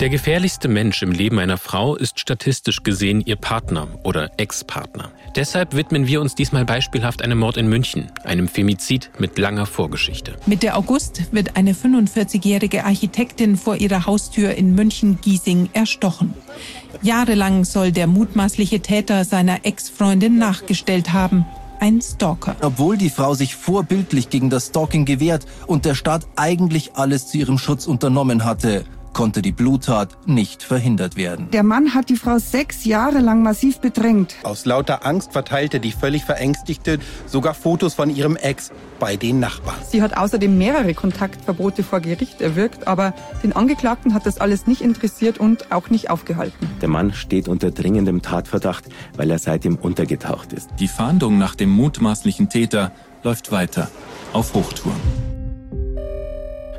Der gefährlichste Mensch im Leben einer Frau ist statistisch gesehen ihr Partner oder Ex-Partner. Deshalb widmen wir uns diesmal beispielhaft einem Mord in München, einem Femizid mit langer Vorgeschichte. Mitte August wird eine 45-jährige Architektin vor ihrer Haustür in München-Giesing erstochen. Jahrelang soll der mutmaßliche Täter seiner Ex-Freundin nachgestellt haben. Ein Stalker. Obwohl die Frau sich vorbildlich gegen das Stalking gewehrt und der Staat eigentlich alles zu ihrem Schutz unternommen hatte, konnte die Bluttat nicht verhindert werden. Der Mann hat die Frau sechs Jahre lang massiv bedrängt. Aus lauter Angst verteilte die völlig Verängstigte sogar Fotos von ihrem Ex bei den Nachbarn. Sie hat außerdem mehrere Kontaktverbote vor Gericht erwirkt, aber den Angeklagten hat das alles nicht interessiert und auch nicht aufgehalten. Der Mann steht unter dringendem Tatverdacht, weil er seitdem untergetaucht ist. Die Fahndung nach dem mutmaßlichen Täter läuft weiter auf Hochtouren.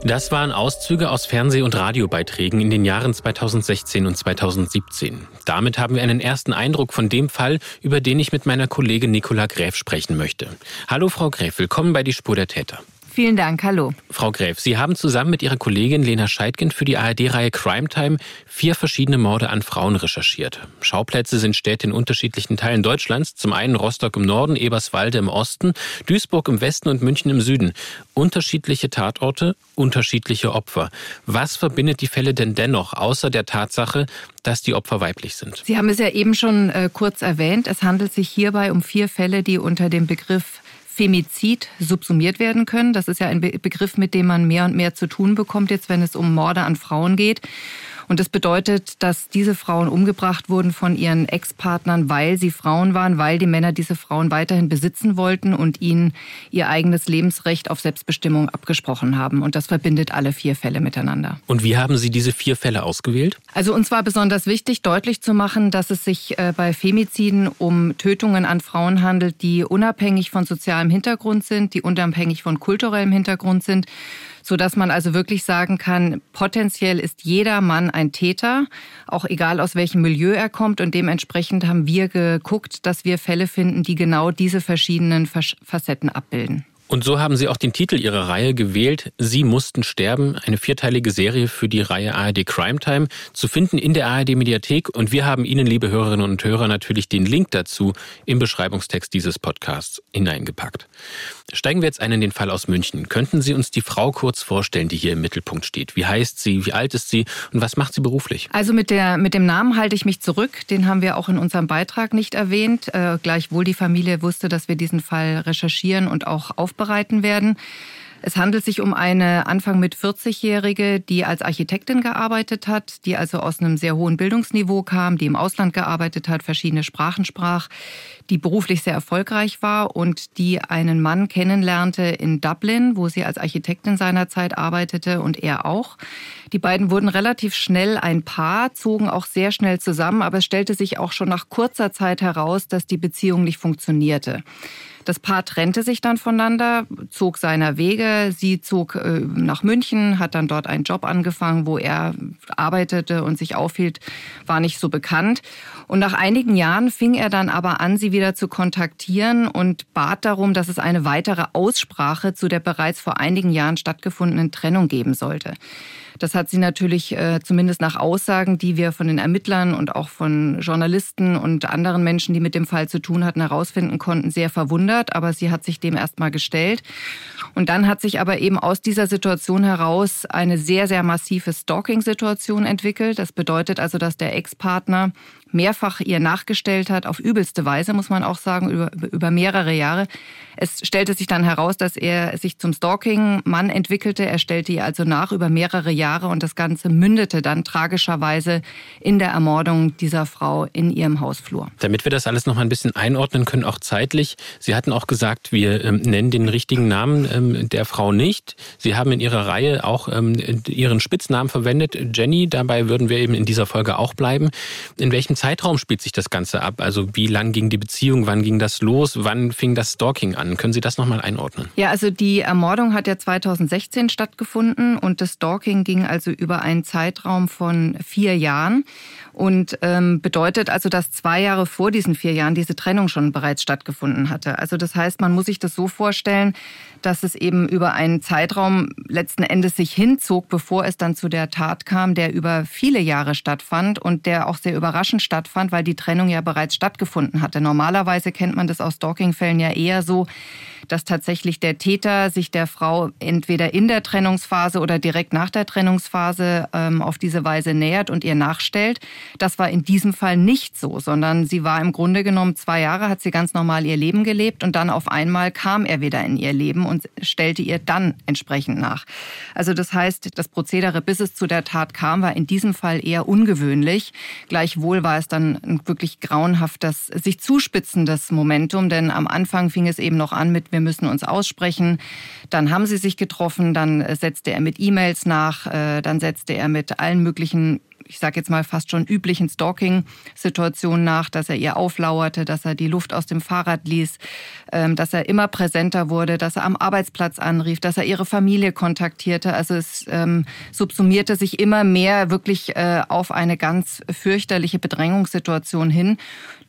Das waren Auszüge aus Fernseh- und Radiobeiträgen in den Jahren 2016 und 2017. Damit haben wir einen ersten Eindruck von dem Fall, über den ich mit meiner Kollegin Nicola Gräf sprechen möchte. Hallo Frau Gräf, willkommen bei Die Spur der Täter. Vielen Dank, hallo. Frau Gräf, Sie haben zusammen mit Ihrer Kollegin Lena Scheidgen für die ARD-Reihe Crime Time vier verschiedene Morde an Frauen recherchiert. Schauplätze sind Städte in unterschiedlichen Teilen Deutschlands. Zum einen Rostock im Norden, Eberswalde im Osten, Duisburg im Westen und München im Süden. Unterschiedliche Tatorte, unterschiedliche Opfer. Was verbindet die Fälle denn dennoch, außer der Tatsache, dass die Opfer weiblich sind? Sie haben es ja eben schon äh, kurz erwähnt. Es handelt sich hierbei um vier Fälle, die unter dem Begriff Femizid subsumiert werden können. Das ist ja ein Begriff, mit dem man mehr und mehr zu tun bekommt, jetzt wenn es um Morde an Frauen geht. Und das bedeutet, dass diese Frauen umgebracht wurden von ihren Ex-Partnern, weil sie Frauen waren, weil die Männer diese Frauen weiterhin besitzen wollten und ihnen ihr eigenes Lebensrecht auf Selbstbestimmung abgesprochen haben. Und das verbindet alle vier Fälle miteinander. Und wie haben Sie diese vier Fälle ausgewählt? Also uns war besonders wichtig, deutlich zu machen, dass es sich äh, bei Femiziden um Tötungen an Frauen handelt, die unabhängig von sozialem Hintergrund sind, die unabhängig von kulturellem Hintergrund sind so dass man also wirklich sagen kann, potenziell ist jeder Mann ein Täter, auch egal aus welchem Milieu er kommt. Und dementsprechend haben wir geguckt, dass wir Fälle finden, die genau diese verschiedenen Facetten abbilden. Und so haben Sie auch den Titel Ihrer Reihe gewählt. Sie mussten sterben. Eine vierteilige Serie für die Reihe ARD Crime Time zu finden in der ARD Mediathek. Und wir haben Ihnen, liebe Hörerinnen und Hörer, natürlich den Link dazu im Beschreibungstext dieses Podcasts hineingepackt. Steigen wir jetzt ein in den Fall aus München. Könnten Sie uns die Frau kurz vorstellen, die hier im Mittelpunkt steht? Wie heißt sie? Wie alt ist sie? Und was macht sie beruflich? Also mit, der, mit dem Namen halte ich mich zurück. Den haben wir auch in unserem Beitrag nicht erwähnt. Äh, gleichwohl die Familie wusste, dass wir diesen Fall recherchieren und auch aufbereiten werden. Es handelt sich um eine Anfang mit 40-Jährige, die als Architektin gearbeitet hat, die also aus einem sehr hohen Bildungsniveau kam, die im Ausland gearbeitet hat, verschiedene Sprachen sprach, die beruflich sehr erfolgreich war und die einen Mann kennenlernte in Dublin, wo sie als Architektin seinerzeit arbeitete und er auch. Die beiden wurden relativ schnell ein Paar, zogen auch sehr schnell zusammen, aber es stellte sich auch schon nach kurzer Zeit heraus, dass die Beziehung nicht funktionierte. Das Paar trennte sich dann voneinander, zog seiner Wege. Sie zog äh, nach München, hat dann dort einen Job angefangen, wo er arbeitete und sich aufhielt, war nicht so bekannt. Und nach einigen Jahren fing er dann aber an, sie wieder zu kontaktieren und bat darum, dass es eine weitere Aussprache zu der bereits vor einigen Jahren stattgefundenen Trennung geben sollte. Das hat sie natürlich äh, zumindest nach Aussagen, die wir von den Ermittlern und auch von Journalisten und anderen Menschen, die mit dem Fall zu tun hatten, herausfinden konnten, sehr verwundert. Aber sie hat sich dem erstmal gestellt. Und dann hat sich aber eben aus dieser Situation heraus eine sehr, sehr massive Stalking-Situation entwickelt. Das bedeutet also, dass der Ex-Partner mehrfach ihr nachgestellt hat, auf übelste Weise, muss man auch sagen, über, über mehrere Jahre. Es stellte sich dann heraus, dass er sich zum Stalking-Mann entwickelte. Er stellte ihr also nach über mehrere Jahre und das Ganze mündete dann tragischerweise in der Ermordung dieser Frau in ihrem Hausflur. Damit wir das alles noch mal ein bisschen einordnen können, auch zeitlich. Sie hatten auch gesagt, wir ähm, nennen den richtigen Namen ähm, der Frau nicht. Sie haben in Ihrer Reihe auch ähm, Ihren Spitznamen verwendet, Jenny. Dabei würden wir eben in dieser Folge auch bleiben. In welchem Zeitraum spielt sich das Ganze ab? Also wie lang ging die Beziehung? Wann ging das los? Wann fing das Stalking an? Können Sie das nochmal einordnen? Ja, also die Ermordung hat ja 2016 stattgefunden und das Stalking ging also über einen Zeitraum von vier Jahren und ähm, bedeutet also, dass zwei Jahre vor diesen vier Jahren diese Trennung schon bereits stattgefunden hatte. Also das heißt, man muss sich das so vorstellen, dass es eben über einen Zeitraum letzten Endes sich hinzog, bevor es dann zu der Tat kam, der über viele Jahre stattfand und der auch sehr überraschend stattfand, weil die Trennung ja bereits stattgefunden hatte. Normalerweise kennt man das aus Stalking-Fällen ja eher so, dass tatsächlich der Täter sich der Frau entweder in der Trennungsphase oder direkt nach der Trennungsphase ähm, auf diese Weise nähert und ihr nachstellt. Das war in diesem Fall nicht so, sondern sie war im Grunde genommen zwei Jahre, hat sie ganz normal ihr Leben gelebt und dann auf einmal kam er wieder in ihr Leben und stellte ihr dann entsprechend nach. Also das heißt, das Prozedere, bis es zu der Tat kam, war in diesem Fall eher ungewöhnlich. Gleichwohl war es dann ein wirklich grauenhaftes, sich zuspitzendes Momentum, denn am Anfang fing es eben noch an mit wir müssen uns aussprechen. Dann haben sie sich getroffen, dann setzte er mit E-Mails nach, äh, dann setzte er mit allen möglichen ich sage jetzt mal fast schon üblichen Stalking-Situationen nach, dass er ihr auflauerte, dass er die Luft aus dem Fahrrad ließ, ähm, dass er immer präsenter wurde, dass er am Arbeitsplatz anrief, dass er ihre Familie kontaktierte. Also es ähm, subsumierte sich immer mehr wirklich äh, auf eine ganz fürchterliche Bedrängungssituation hin,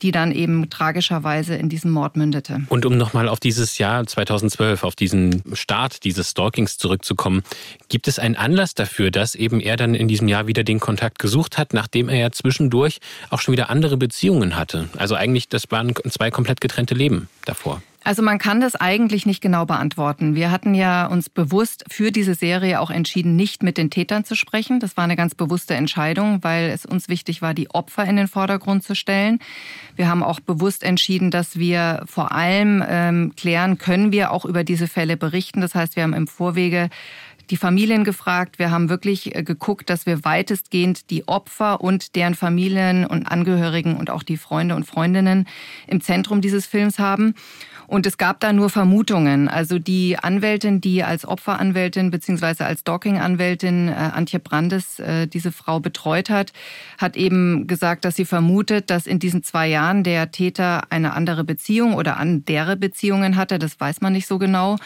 die dann eben tragischerweise in diesem Mord mündete. Und um nochmal auf dieses Jahr 2012, auf diesen Start dieses Stalkings zurückzukommen, gibt es einen Anlass dafür, dass eben er dann in diesem Jahr wieder den Kontakt gesucht hat, nachdem er ja zwischendurch auch schon wieder andere Beziehungen hatte? Also eigentlich, das waren zwei komplett getrennte Leben davor. Also man kann das eigentlich nicht genau beantworten. Wir hatten ja uns bewusst für diese Serie auch entschieden, nicht mit den Tätern zu sprechen. Das war eine ganz bewusste Entscheidung, weil es uns wichtig war, die Opfer in den Vordergrund zu stellen. Wir haben auch bewusst entschieden, dass wir vor allem ähm, klären, können wir auch über diese Fälle berichten. Das heißt, wir haben im Vorwege die Familien gefragt. Wir haben wirklich äh, geguckt, dass wir weitestgehend die Opfer und deren Familien und Angehörigen und auch die Freunde und Freundinnen im Zentrum dieses Films haben. Und es gab da nur Vermutungen. Also die Anwältin, die als Opferanwältin beziehungsweise als Stalking-Anwältin äh, Antje Brandes äh, diese Frau betreut hat, hat eben gesagt, dass sie vermutet, dass in diesen zwei Jahren der Täter eine andere Beziehung oder andere Beziehungen hatte. Das weiß man nicht so genau.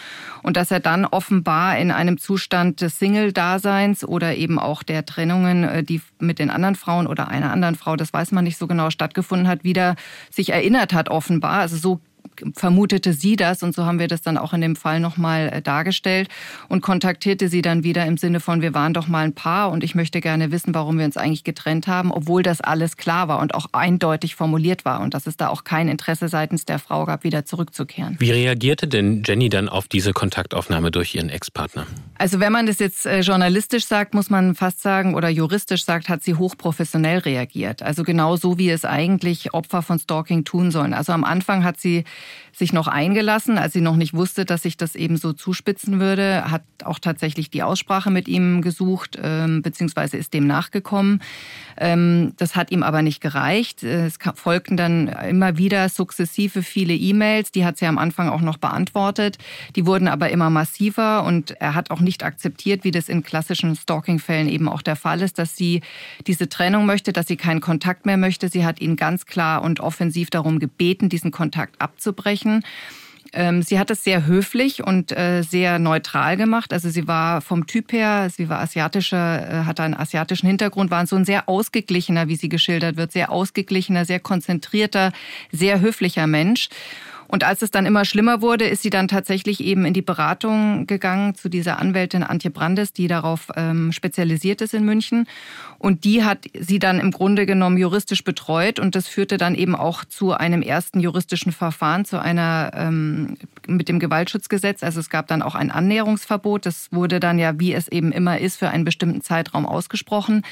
Und dass er dann offenbar in einem Zustand des Single-Daseins oder eben auch der Trennungen, äh, die mit den anderen Frauen oder einer anderen Frau, das weiß man nicht so genau, stattgefunden hat, wieder sich erinnert hat offenbar. Also so vermutete sie das und so haben wir das dann auch in dem Fall nochmal äh, dargestellt und kontaktierte sie dann wieder im Sinne von, wir waren doch mal ein Paar und ich möchte gerne wissen, warum wir uns eigentlich getrennt haben, obwohl das alles klar war und auch eindeutig formuliert war und dass es da auch kein Interesse seitens der Frau gab, wieder zurückzukehren. Wie reagierte denn Jenny dann auf diese Kontaktaufnahme durch ihren Ex-Partner? Also wenn man das jetzt äh, journalistisch sagt, muss man fast sagen, oder juristisch sagt, hat sie hochprofessionell reagiert. Also genau so, wie es eigentlich Opfer von Stalking tun sollen. Also am Anfang hat sie sich noch eingelassen, als sie noch nicht wusste, dass sich das eben so zuspitzen würde, hat auch tatsächlich die Aussprache mit ihm gesucht, ähm, beziehungsweise ist dem nachgekommen. Ähm, das hat ihm aber nicht gereicht. Es folgten dann immer wieder sukzessive viele E-Mails, die hat sie am Anfang auch noch beantwortet. Die wurden aber immer massiver und er hat auch nicht akzeptiert, wie das in klassischen Stalking-Fällen eben auch der Fall ist, dass sie diese Trennung möchte, dass sie keinen Kontakt mehr möchte. Sie hat ihn ganz klar und offensiv darum gebeten, diesen Kontakt abzubrechen. Ähm, sie hat es sehr höflich und äh, sehr neutral gemacht. Also sie war vom Typ her, sie war asiatischer, äh, hatte einen asiatischen Hintergrund, war so ein sehr ausgeglichener, wie sie geschildert wird, sehr ausgeglichener, sehr konzentrierter, sehr höflicher Mensch. Und als es dann immer schlimmer wurde, ist sie dann tatsächlich eben in die Beratung gegangen zu dieser Anwältin Antje Brandes, die darauf ähm, spezialisiert ist in München. Und die hat sie dann im Grunde genommen juristisch betreut und das führte dann eben auch zu einem ersten juristischen Verfahren, zu einer ähm, mit dem Gewaltschutzgesetz. Also es gab dann auch ein Annäherungsverbot. Das wurde dann ja, wie es eben immer ist, für einen bestimmten Zeitraum ausgesprochen.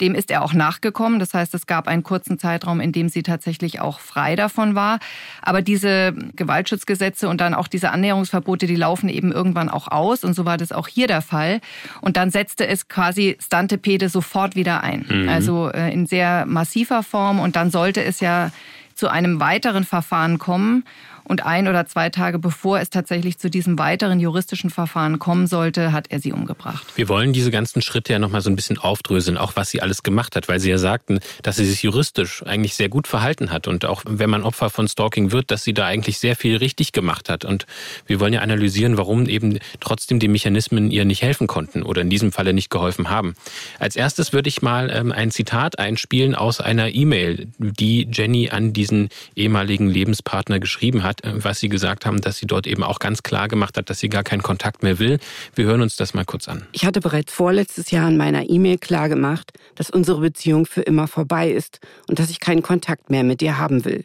Dem ist er auch nachgekommen. Das heißt, es gab einen kurzen Zeitraum, in dem sie tatsächlich auch frei davon war. Aber diese Gewaltschutzgesetze und dann auch diese Annäherungsverbote, die laufen eben irgendwann auch aus. Und so war das auch hier der Fall. Und dann setzte es quasi Stantepede sofort wieder ein. Mhm. Also äh, in sehr massiver Form. Und dann sollte es ja zu einem weiteren Verfahren kommen. Und ein oder zwei Tage bevor es tatsächlich zu diesem weiteren juristischen Verfahren kommen sollte, hat er sie umgebracht. Wir wollen diese ganzen Schritte ja nochmal so ein bisschen aufdröseln, auch was sie alles gemacht hat, weil Sie ja sagten, dass sie sich juristisch eigentlich sehr gut verhalten hat und auch wenn man Opfer von Stalking wird, dass sie da eigentlich sehr viel richtig gemacht hat. Und wir wollen ja analysieren, warum eben trotzdem die Mechanismen ihr nicht helfen konnten oder in diesem Falle nicht geholfen haben. Als erstes würde ich mal ähm, ein Zitat einspielen aus einer E-Mail, die Jenny an diesen ehemaligen Lebenspartner geschrieben hat, äh, was sie gesagt haben, dass sie dort eben auch ganz klar gemacht hat, dass sie gar keinen Kontakt mehr will. Wir hören uns das mal kurz an. Ich hatte bereits vorletztes Jahr in meiner E-Mail klar gemacht, dass unsere Beziehung für immer vorbei ist und dass ich keinen Kontakt mehr mit dir haben will.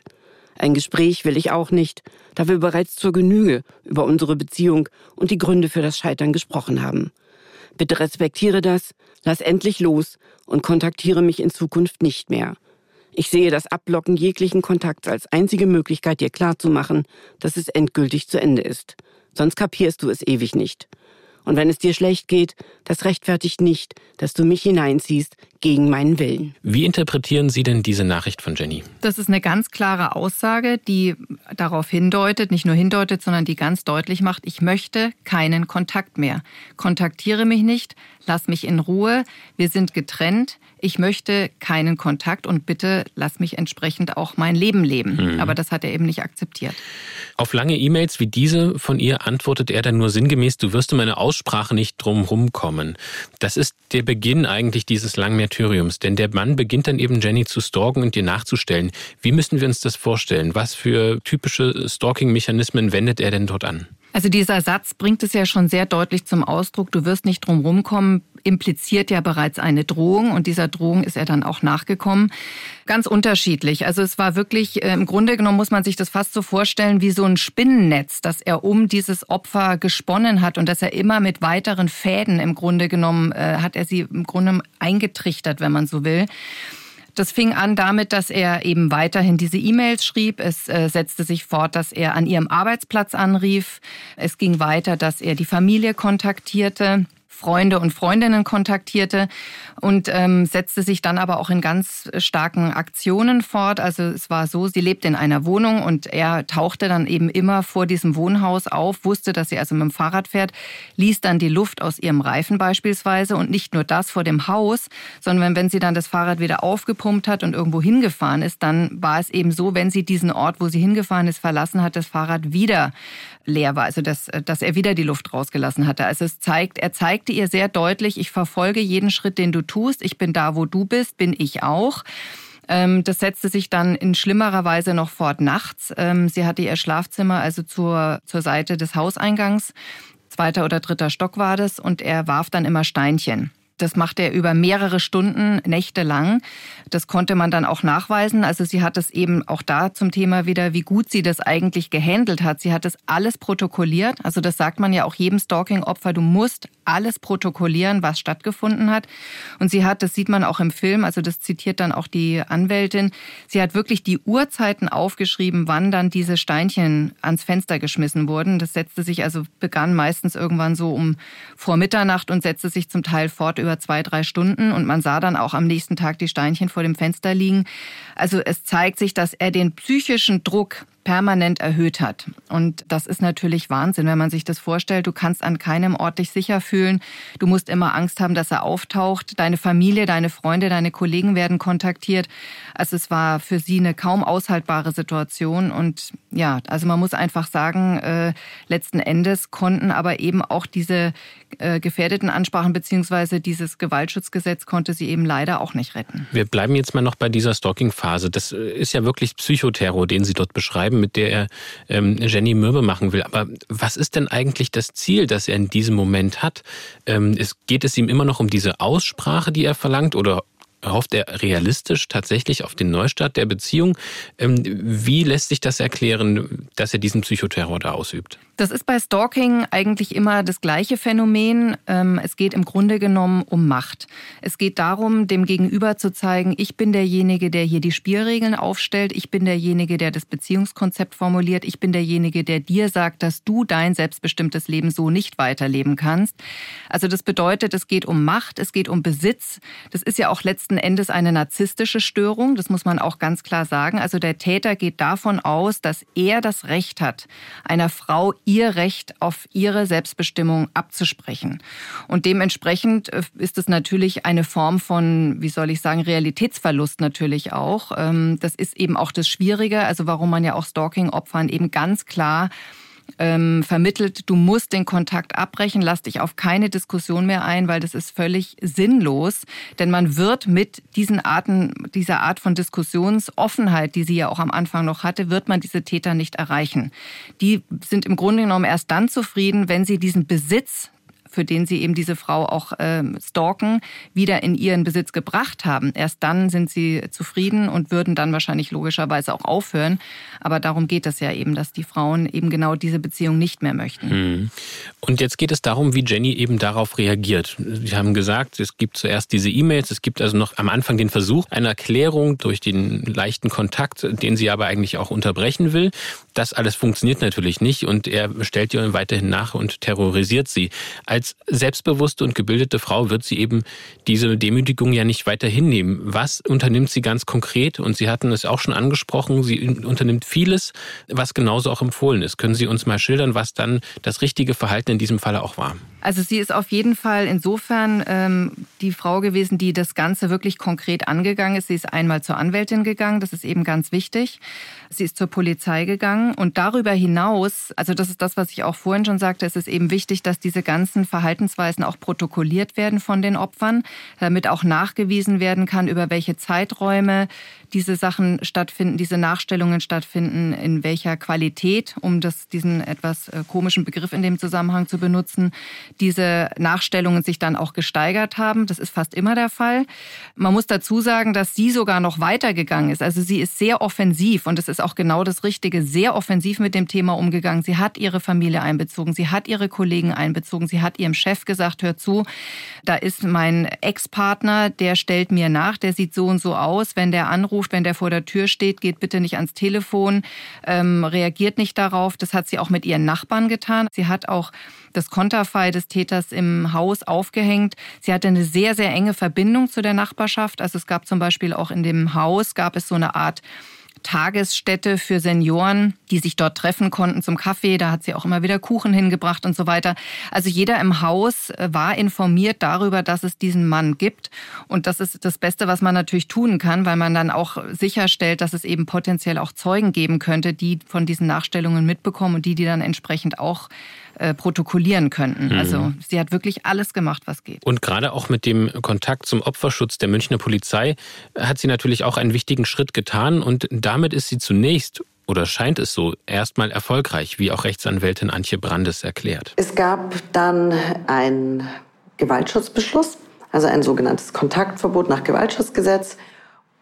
Ein Gespräch will ich auch nicht, da wir bereits zur Genüge über unsere Beziehung und die Gründe für das Scheitern gesprochen haben. Bitte respektiere das, lass endlich los und kontaktiere mich in Zukunft nicht mehr. Ich sehe das Abblocken jeglichen Kontakts als einzige Möglichkeit, dir klarzumachen, dass es endgültig zu Ende ist. Sonst kapierst du es ewig nicht. Und wenn es dir schlecht geht, das rechtfertigt nicht, dass du mich hineinziehst gegen meinen Willen. Wie interpretieren Sie denn diese Nachricht von Jenny? Das ist eine ganz klare Aussage, die darauf hindeutet, nicht nur hindeutet, sondern die ganz deutlich macht, ich möchte keinen Kontakt mehr. Kontaktiere mich nicht, lass mich in Ruhe, wir sind getrennt, ich möchte keinen Kontakt und bitte lass mich entsprechend auch mein Leben leben. Mhm. Aber das hat er eben nicht akzeptiert. Auf lange E-Mails wie diese von ihr antwortet er dann nur sinngemäß, du wirst um eine Aussprache nicht drumherum kommen. Das ist der Beginn eigentlich dieses langen Märtyriums, denn der Mann beginnt dann eben Jenny zu stalken und ihr nachzustellen. Wie müssen wir uns das vorstellen? Was für typische Stalking-Mechanismen wendet er denn dort an? Also dieser Satz bringt es ja schon sehr deutlich zum Ausdruck, du wirst nicht drumherum kommen, impliziert ja bereits eine Drohung und dieser Drohung ist er dann auch nachgekommen. Ganz unterschiedlich. Also es war wirklich, äh, im Grunde genommen muss man sich das fast so vorstellen wie so ein Spinnennetz, das er um dieses Opfer gesponnen hat und dass er immer mit weiteren Fäden im Grunde genommen, äh, hat er sie im Grunde eingetrichtert, wenn man so will. Das fing an damit, dass er eben weiterhin diese E-Mails schrieb. Es äh, setzte sich fort, dass er an ihrem Arbeitsplatz anrief. Es ging weiter, dass er die Familie kontaktierte. Freunde und Freundinnen kontaktierte und ähm, setzte sich dann aber auch in ganz starken Aktionen fort. Also es war so, sie lebte in einer Wohnung und er tauchte dann eben immer vor diesem Wohnhaus auf, wusste, dass sie also mit dem Fahrrad fährt, ließ dann die Luft aus ihrem Reifen beispielsweise und nicht nur das vor dem Haus, sondern wenn sie dann das Fahrrad wieder aufgepumpt hat und irgendwo hingefahren ist, dann war es eben so, wenn sie diesen Ort, wo sie hingefahren ist, verlassen hat, das Fahrrad wieder leer war, also dass, dass er wieder die Luft rausgelassen hatte. Also es zeigt, er zeigte ihr sehr deutlich, ich verfolge jeden Schritt, den du tust, ich bin da, wo du bist, bin ich auch. Ähm, das setzte sich dann in schlimmerer Weise noch fort nachts. Ähm, sie hatte ihr Schlafzimmer also zur, zur Seite des Hauseingangs. Zweiter oder dritter Stock war das und er warf dann immer Steinchen. Das macht er über mehrere Stunden, Nächte lang. Das konnte man dann auch nachweisen. Also sie hat es eben auch da zum Thema wieder, wie gut sie das eigentlich gehandelt hat. Sie hat das alles protokolliert. Also das sagt man ja auch jedem Stalking-Opfer. Du musst alles protokollieren, was stattgefunden hat. Und sie hat, das sieht man auch im Film, also das zitiert dann auch die Anwältin, sie hat wirklich die Uhrzeiten aufgeschrieben, wann dann diese Steinchen ans Fenster geschmissen wurden. Das setzte sich also, begann meistens irgendwann so um vor Mitternacht und setzte sich zum Teil fort über zwei, drei Stunden. Und man sah dann auch am nächsten Tag die Steinchen vor dem Fenster liegen. Also es zeigt sich, dass er den psychischen Druck permanent erhöht hat. Und das ist natürlich Wahnsinn, wenn man sich das vorstellt. Du kannst an keinem Ort dich sicher fühlen. Du musst immer Angst haben, dass er auftaucht. Deine Familie, deine Freunde, deine Kollegen werden kontaktiert. Also es war für sie eine kaum aushaltbare Situation. Und ja, also man muss einfach sagen, äh, letzten Endes konnten aber eben auch diese äh, gefährdeten Ansprachen beziehungsweise dieses Gewaltschutzgesetz konnte sie eben leider auch nicht retten. Wir bleiben jetzt mal noch bei dieser Stalking-Phase. Das äh, ist ja wirklich Psychoterror, den Sie dort beschreiben, mit der er ähm, Jenny Mürbe machen will. Aber was ist denn eigentlich das Ziel, das er in diesem Moment hat? Ähm, es, geht es ihm immer noch um diese Aussprache, die er verlangt, oder hofft er realistisch tatsächlich auf den Neustart der Beziehung? Ähm, wie lässt sich das erklären, dass er diesen Psychoterror da ausübt? Das ist bei Stalking eigentlich immer das gleiche Phänomen. Ähm, es geht im Grunde genommen um Macht. Es geht darum, dem Gegenüber zu zeigen, ich bin derjenige, der hier die Spielregeln aufstellt. Ich bin derjenige, der das Beziehungskonzept formuliert. Ich bin derjenige, der dir sagt, dass du dein selbstbestimmtes Leben so nicht weiterleben kannst. Also das bedeutet, es geht um Macht, es geht um Besitz. Das ist ja auch letzten letzten Endes eine narzisstische Störung. Das muss man auch ganz klar sagen. Also der Täter geht davon aus, dass er das Recht hat, einer Frau ihr Recht auf ihre Selbstbestimmung abzusprechen. Und dementsprechend äh, ist es natürlich eine Form von, wie soll ich sagen, Realitätsverlust natürlich auch. Ähm, das ist eben auch das Schwierige, also warum man ja auch Stalking-Opfern eben ganz klar ähm, vermittelt, du musst den Kontakt abbrechen, lass dich auf keine Diskussion mehr ein, weil das ist völlig sinnlos. Denn man wird mit diesen Arten, dieser Art von Diskussionsoffenheit, die sie ja auch am Anfang noch hatte, wird man diese Täter nicht erreichen. Die sind im Grunde genommen erst dann zufrieden, wenn sie diesen Besitz für den sie eben diese Frau auch äh, stalken, wieder in ihren Besitz gebracht haben. Erst dann sind sie zufrieden und würden dann wahrscheinlich logischerweise auch aufhören. Aber darum geht es ja eben, dass die Frauen eben genau diese Beziehung nicht mehr möchten. Hm. Und jetzt geht es darum, wie Jenny eben darauf reagiert. Sie haben gesagt, es gibt zuerst diese E-Mails, es gibt also noch am Anfang den Versuch einer Erklärung durch den leichten Kontakt, den sie aber eigentlich auch unterbrechen will. Das alles funktioniert natürlich nicht und er stellt ihr weiterhin nach und terrorisiert sie. Als als selbstbewusste und gebildete Frau wird sie eben diese Demütigung ja nicht weiter hinnehmen. Was unternimmt sie ganz konkret? Und Sie hatten es auch schon angesprochen, sie unternimmt vieles, was genauso auch empfohlen ist. Können Sie uns mal schildern, was dann das richtige Verhalten in diesem Falle auch war? Also sie ist auf jeden Fall insofern ähm, die Frau gewesen, die das Ganze wirklich konkret angegangen ist. Sie ist einmal zur Anwältin gegangen, das ist eben ganz wichtig. Sie ist zur Polizei gegangen und darüber hinaus, also das ist das, was ich auch vorhin schon sagte, es ist eben wichtig, dass diese ganzen Verhaltensweisen auch protokolliert werden von den Opfern, damit auch nachgewiesen werden kann, über welche Zeiträume diese Sachen stattfinden, diese Nachstellungen stattfinden, in welcher Qualität, um das, diesen etwas äh, komischen Begriff in dem Zusammenhang zu benutzen, diese Nachstellungen sich dann auch gesteigert haben. Das ist fast immer der Fall. Man muss dazu sagen, dass sie sogar noch weitergegangen ist. Also sie ist sehr offensiv und es ist auch genau das Richtige, sehr offensiv mit dem Thema umgegangen. Sie hat ihre Familie einbezogen, sie hat ihre Kollegen einbezogen, sie hat ihrem Chef gesagt, hör zu, da ist mein Ex-Partner, der stellt mir nach, der sieht so und so aus, wenn der anruft, anruft, wenn der vor der Tür steht, geht bitte nicht ans Telefon, ähm, reagiert nicht darauf. Das hat sie auch mit ihren Nachbarn getan. Sie hat auch das Konterfei des Täters im Haus aufgehängt. Sie hatte eine sehr, sehr enge Verbindung zu der Nachbarschaft. Also es gab zum Beispiel auch in dem Haus, gab es so eine Art Tagesstätte für Senioren, die sich dort treffen konnten zum Kaffee. Da hat sie auch immer wieder Kuchen hingebracht und so weiter. Also jeder im Haus äh, war informiert darüber, dass es diesen Mann gibt. Und das ist das Beste, was man natürlich tun kann, weil man dann auch sicherstellt, dass es eben potenziell auch Zeugen geben könnte, die von diesen Nachstellungen mitbekommen und die, die dann entsprechend auch äh, protokollieren könnten. Mhm. Also sie hat wirklich alles gemacht, was geht. Und gerade auch mit dem Kontakt zum Opferschutz der Münchner Polizei hat sie natürlich auch einen wichtigen Schritt getan und damit ist sie zunächst oder scheint es so, erstmal erfolgreich, wie auch Rechtsanwältin Antje Brandes erklärt. Es gab dann einen Gewaltschutzbeschluss, also ein sogenanntes Kontaktverbot nach Gewaltschutzgesetz.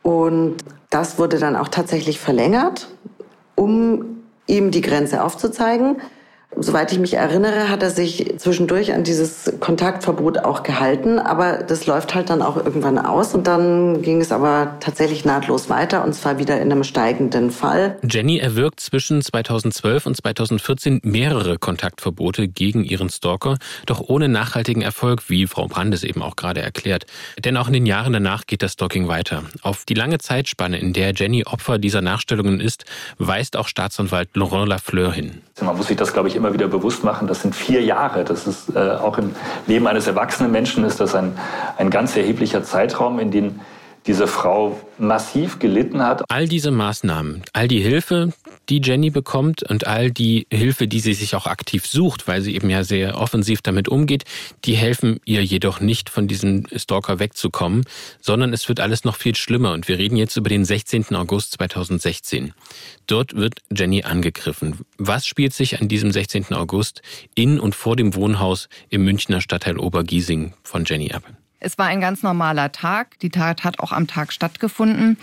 Und das wurde dann auch tatsächlich verlängert, um ihm die Grenze aufzuzeigen. Soweit ich mich erinnere, hat er sich zwischendurch an dieses Kontaktverbot auch gehalten, aber das läuft halt dann auch irgendwann aus und dann ging es aber tatsächlich nahtlos weiter und zwar wieder in einem steigenden Fall. Jenny erwirkt zwischen 2012 und 2014 mehrere Kontaktverbote gegen ihren Stalker, doch ohne nachhaltigen Erfolg, wie Frau Brandes eben auch gerade erklärt. Denn auch in den Jahren danach geht das Stalking weiter. Auf die lange Zeitspanne, in der Jenny Opfer dieser Nachstellungen ist, weist auch Staatsanwalt Laurent Lafleur hin. Man muss sich das, glaube ich, immer wieder bewusst machen. Das sind vier Jahre. Das ist äh, auch im Leben eines erwachsenen Menschen ist das ein, ein ganz erheblicher Zeitraum, in dem diese Frau massiv gelitten hat. All diese Maßnahmen, all die Hilfe, die Jenny bekommt und all die Hilfe, die sie sich auch aktiv sucht, weil sie eben ja sehr offensiv damit umgeht, die helfen ihr jedoch nicht, von diesem Stalker wegzukommen, sondern es wird alles noch viel schlimmer. Und wir reden jetzt über den 16. August 2016. Dort wird Jenny angegriffen. Was spielt sich an diesem 16. August in und vor dem Wohnhaus im Münchner Stadtteil Obergiesing von Jenny ab? Es war ein ganz normaler Tag. Die Tat hat auch am Tag stattgefunden.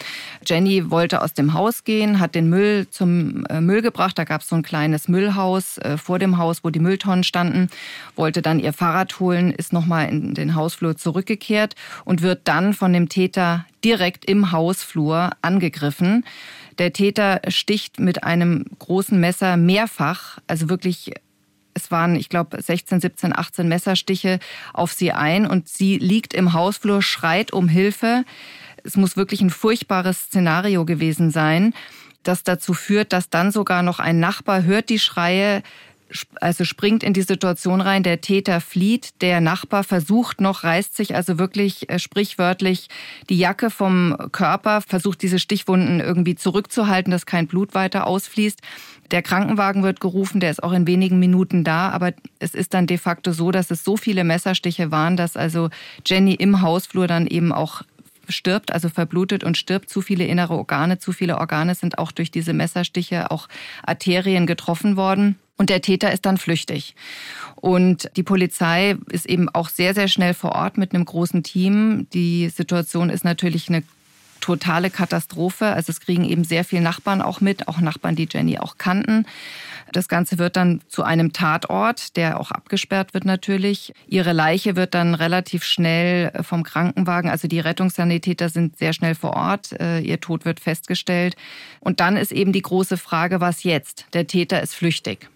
Jenny wollte aus dem Haus gehen, hat den Müll zum äh, Müll gebracht. Da gab es so ein kleines Müllhaus äh, vor dem Haus, wo die Mülltonnen standen. Wollte dann ihr Fahrrad holen, ist nochmal in den Hausflur zurückgekehrt und wird dann von dem Täter direkt im Hausflur angegriffen. Der Täter sticht mit einem großen Messer mehrfach, also wirklich Es waren, ich glaube, 16, 17, 18 Messerstiche auf sie ein und sie liegt im Hausflur, schreit um Hilfe. Es muss wirklich ein furchtbares Szenario gewesen sein, das dazu führt, dass dann sogar noch ein Nachbar hört die Schreie, also springt in die Situation rein, der Täter flieht, der Nachbar versucht noch, reißt sich also wirklich äh, sprichwörtlich die Jacke vom Körper, versucht diese Stichwunden irgendwie zurückzuhalten, dass kein Blut weiter ausfließt. Der Krankenwagen wird gerufen, der ist auch in wenigen Minuten da, aber es ist dann de facto so, dass es so viele Messerstiche waren, dass also Jenny im Hausflur dann eben auch stirbt, also verblutet und stirbt. Zu viele innere Organe, zu viele Organe sind auch durch diese Messerstiche, auch Arterien getroffen worden. Und der Täter ist dann flüchtig. Und die Polizei ist eben auch sehr, sehr schnell vor Ort mit einem großen Team. Die Situation ist natürlich eine totale Katastrophe. Also es kriegen eben sehr viele Nachbarn auch mit, auch Nachbarn, die Jenny auch kannten. Das Ganze wird dann zu einem Tatort, der auch abgesperrt wird natürlich. Ihre Leiche wird dann relativ schnell vom Krankenwagen, also die Rettungssanitäter sind sehr schnell vor Ort. Äh, ihr Tod wird festgestellt. Und dann ist eben die große Frage, was jetzt? Der Täter ist flüchtig.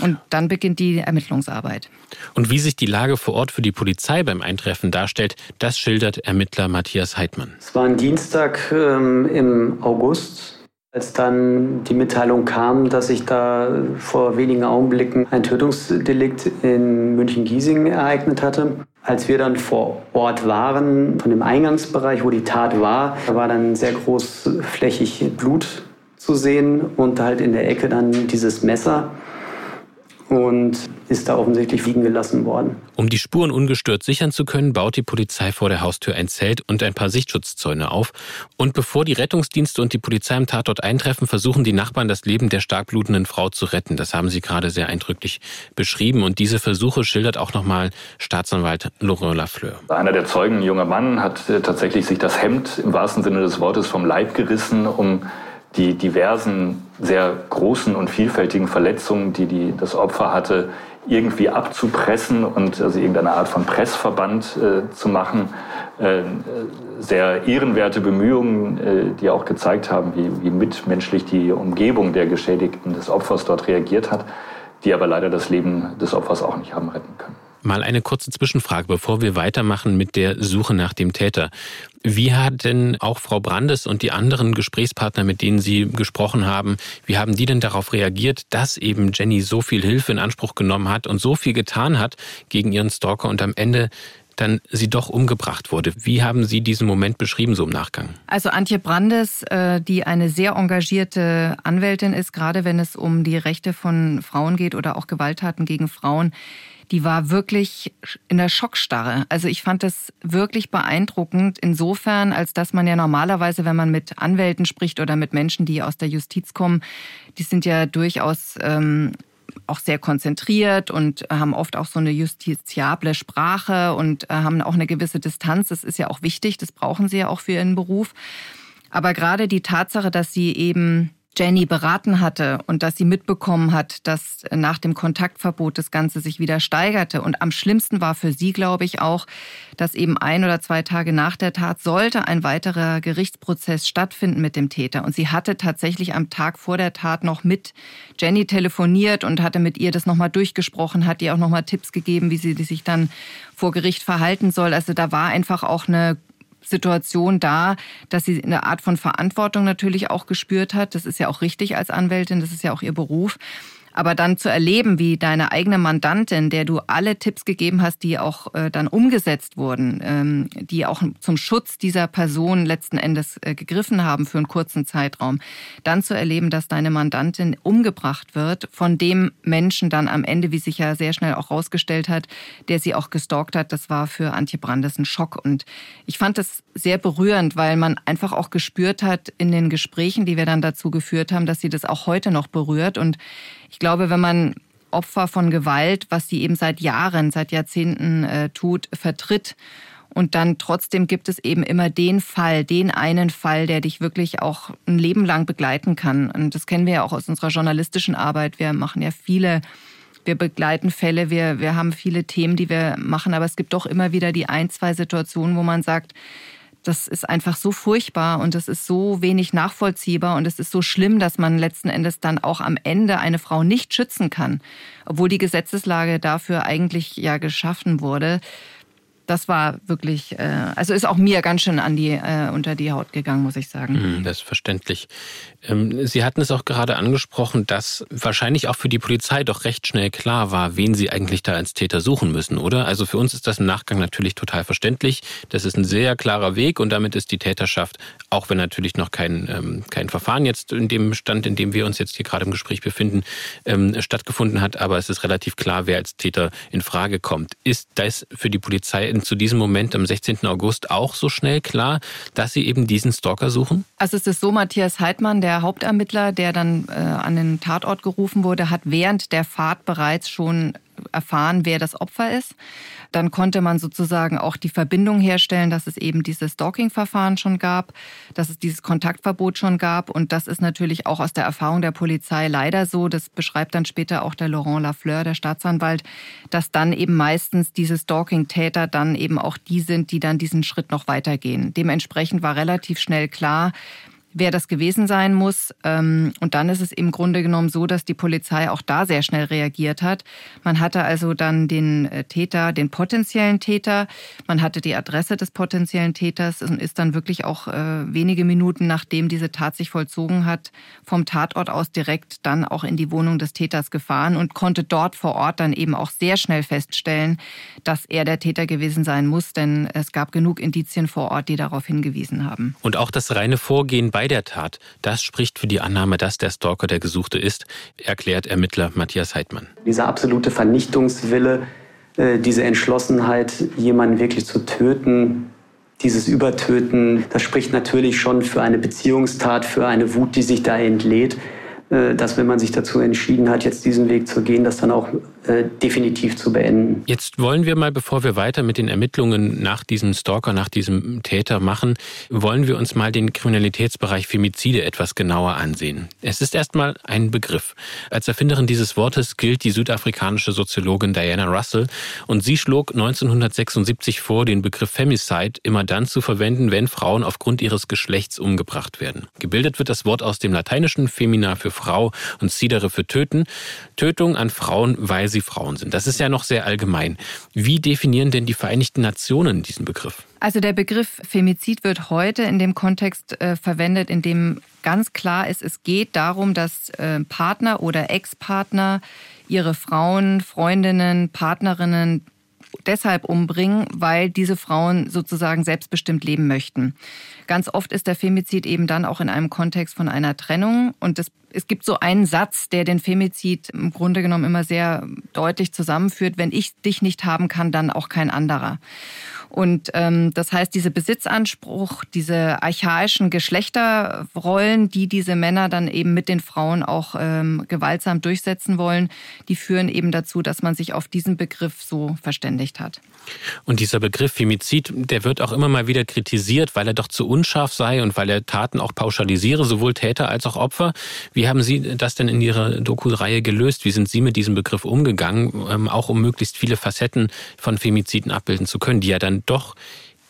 Und dann beginnt die Ermittlungsarbeit. Und wie sich die Lage vor Ort für die Polizei beim Eintreffen darstellt, das schildert Ermittler Matthias Heidmann. Es war ein Dienstag ähm, im August als dann die Mitteilung kam, dass sich da vor wenigen Augenblicken ein Tötungsdelikt in München-Giesing ereignet hatte. Als wir dann vor Ort waren, von dem Eingangsbereich, wo die Tat war, da war dann sehr großflächig Blut zu sehen und halt in der Ecke dann dieses Messer und ist da offensichtlich liegen gelassen worden. Um die Spuren ungestört sichern zu können, baut die Polizei vor der Haustür ein Zelt und ein paar Sichtschutzzäune auf. Und bevor die Rettungsdienste und die Polizei am Tatort eintreffen, versuchen die Nachbarn das Leben der stark blutenden Frau zu retten. Das haben Sie gerade sehr eindrücklich beschrieben. Und diese Versuche schildert auch nochmal Staatsanwalt Laurent Lafleur. Einer der Zeugen, ein junger Mann, hat äh, tatsächlich sich das Hemd im wahrsten Sinne des Wortes vom Leib gerissen, um die diversen sehr großen und vielfältigen Verletzungen, die, die das Opfer hatte, irgendwie abzupressen und also irgendeine Art von Pressverband äh, zu machen. Äh, sehr ehrenwerte Bemühungen, äh, die auch gezeigt haben, wie, wie mitmenschlich die Umgebung der Geschädigten des Opfers dort reagiert hat, die aber leider das Leben des Opfers auch nicht haben retten können. Mal eine kurze Zwischenfrage, bevor wir weitermachen mit der Suche nach dem Täter. Wie hat denn auch Frau Brandes und die anderen Gesprächspartner, mit denen Sie gesprochen haben, wie haben die denn darauf reagiert, dass eben Jenny so viel Hilfe in Anspruch genommen hat und so viel getan hat gegen ihren Stalker und am Ende dann sie doch umgebracht wurde. Wie haben Sie diesen Moment beschrieben, so im Nachgang? Also Antje Brandes, äh, die eine sehr engagierte Anwältin ist, gerade wenn es um die Rechte von Frauen geht oder auch Gewalttaten gegen Frauen, die war wirklich in der Schockstarre. Also ich fand das wirklich beeindruckend insofern, als dass man ja normalerweise, wenn man mit Anwälten spricht oder mit Menschen, die aus der Justiz kommen, die sind ja durchaus ähm, auch sehr konzentriert und haben oft auch so eine justiziable Sprache und äh, haben auch eine gewisse Distanz. Das ist ja auch wichtig, das brauchen sie ja auch für ihren Beruf. Aber gerade die Tatsache, dass sie eben Jenny beraten hatte und dass sie mitbekommen hat, dass nach dem Kontaktverbot das Ganze sich wieder steigerte. Und am schlimmsten war für sie, glaube ich, auch, dass eben ein oder zwei Tage nach der Tat sollte ein weiterer Gerichtsprozess stattfinden mit dem Täter. Und sie hatte tatsächlich am Tag vor der Tat noch mit Jenny telefoniert und hatte mit ihr das nochmal durchgesprochen, hat ihr auch nochmal Tipps gegeben, wie sie sich dann vor Gericht verhalten soll. Also da war einfach auch eine Situation da, dass sie eine Art von Verantwortung natürlich auch gespürt hat. Das ist ja auch richtig als Anwältin, das ist ja auch ihr Beruf. Aber dann zu erleben, wie deine eigene Mandantin, der du alle Tipps gegeben hast, die auch äh, dann umgesetzt wurden, ähm, die auch zum Schutz dieser Person letzten Endes äh, gegriffen haben für einen kurzen Zeitraum, dann zu erleben, dass deine Mandantin umgebracht wird von dem Menschen dann am Ende, wie sich ja sehr schnell auch rausgestellt hat, der sie auch gestalkt hat, das war für Antje Brandes ein Schock. Und ich fand das sehr berührend, weil man einfach auch gespürt hat in den Gesprächen, die wir dann dazu geführt haben, dass sie das auch heute noch berührt. Und ich glaube, wenn man Opfer von Gewalt, was sie eben seit Jahren, seit Jahrzehnten äh, tut, vertritt. Und dann trotzdem gibt es eben immer den Fall, den einen Fall, der dich wirklich auch ein Leben lang begleiten kann. Und das kennen wir ja auch aus unserer journalistischen Arbeit. Wir machen ja viele, wir begleiten Fälle, wir, wir haben viele Themen, die wir machen, aber es gibt doch immer wieder die ein, zwei Situationen, wo man sagt, das ist einfach so furchtbar und es ist so wenig nachvollziehbar und es ist so schlimm, dass man letzten Endes dann auch am Ende eine Frau nicht schützen kann, obwohl die Gesetzeslage dafür eigentlich ja geschaffen wurde das war wirklich, äh, also ist auch mir ganz schön an die, äh, unter die Haut gegangen, muss ich sagen. Hm, das ist verständlich. Ähm, Sie hatten es auch gerade angesprochen, dass wahrscheinlich auch für die Polizei doch recht schnell klar war, wen sie eigentlich da als Täter suchen müssen, oder? Also für uns ist das im Nachgang natürlich total verständlich. Das ist ein sehr klarer Weg und damit ist die Täterschaft, auch wenn natürlich noch kein, ähm, kein Verfahren jetzt in dem Stand, in dem wir uns jetzt hier gerade im Gespräch befinden, ähm, stattgefunden hat, aber es ist relativ klar, wer als Täter in Frage kommt. Ist das für die Polizei zu diesem Moment am 16. August auch so schnell klar, dass Sie eben diesen Stalker suchen? Also es ist so, Matthias Heidmann, der Hauptermittler, der dann äh, an den Tatort gerufen wurde, hat während der Fahrt bereits schon erfahren, wer das Opfer ist. Dann konnte man sozusagen auch die Verbindung herstellen, dass es eben dieses Stalking-Verfahren schon gab, dass es dieses Kontaktverbot schon gab. Und das ist natürlich auch aus der Erfahrung der Polizei leider so. Das beschreibt dann später auch der Laurent Lafleur, der Staatsanwalt, dass dann eben meistens diese Stalking-Täter dann eben auch die sind, die dann diesen Schritt noch weitergehen. Dementsprechend war relativ schnell klar, wer das gewesen sein muss. Ähm, und dann ist es im Grunde genommen so, dass die Polizei auch da sehr schnell reagiert hat. Man hatte also dann den äh, Täter, den potenziellen Täter, man hatte die Adresse des potenziellen Täters und ist dann wirklich auch äh, wenige Minuten nachdem diese Tat sich vollzogen hat, vom Tatort aus direkt dann auch in die Wohnung des Täters gefahren und konnte dort vor Ort dann eben auch sehr schnell feststellen, dass er der Täter gewesen sein muss, denn es gab genug Indizien vor Ort, die darauf hingewiesen haben. Und auch das reine Vorgehen bei der Tat, das spricht für die Annahme, dass der Stalker der Gesuchte ist, erklärt Ermittler Matthias Heidmann. Dieser absolute Vernichtungswille, äh, diese Entschlossenheit, jemanden wirklich zu töten, dieses Übertöten, das spricht natürlich schon für eine Beziehungstat, für eine Wut, die sich da entlädt. Äh, dass wenn man sich dazu entschieden hat, jetzt diesen Weg zu gehen, das dann auch äh, definitiv zu beenden. Jetzt wollen wir mal, bevor wir weiter mit den Ermittlungen nach diesem Stalker, nach diesem Täter machen, wollen wir uns mal den Kriminalitätsbereich Femizide etwas genauer ansehen. Es ist erstmal ein Begriff. Als Erfinderin dieses Wortes gilt die südafrikanische Soziologin Diana Russell und sie schlug 1976 vor, den Begriff Femicide immer dann zu verwenden, wenn Frauen aufgrund ihres Geschlechts umgebracht werden. Gebildet wird das Wort aus dem lateinischen Femina für Frau und Sidere für töten. Tötung an Frauen, weil sie Frauen sind. Das ist ja noch sehr allgemein. Wie definieren denn die Vereinigten Nationen diesen Begriff? Also der Begriff Femizid wird heute in dem Kontext äh, verwendet, in dem ganz klar ist, es geht darum, dass äh, Partner oder Ex-Partner ihre Frauen, Freundinnen, Partnerinnen deshalb umbringen, weil diese Frauen sozusagen selbstbestimmt leben möchten. Ganz oft ist der Femizid eben dann auch in einem Kontext von einer Trennung und das es gibt so einen Satz, der den Femizid im Grunde genommen immer sehr deutlich zusammenführt. Wenn ich dich nicht haben kann, dann auch kein anderer. Und ähm, das heißt, diese Besitzanspruch, diese archaischen Geschlechterrollen, die diese Männer dann eben mit den Frauen auch ähm, gewaltsam durchsetzen wollen, die führen eben dazu, dass man sich auf diesen Begriff so verständigt hat. Und dieser Begriff Femizid, der wird auch immer mal wieder kritisiert, weil er doch zu unscharf sei und weil er Taten auch pauschalisiere, sowohl Täter als auch Opfer. Wie haben Sie das denn in Ihrer Doku-Reihe gelöst? Wie sind Sie mit diesem Begriff umgegangen, ähm, auch um möglichst viele Facetten von Femiziden abbilden zu können, die ja dann doch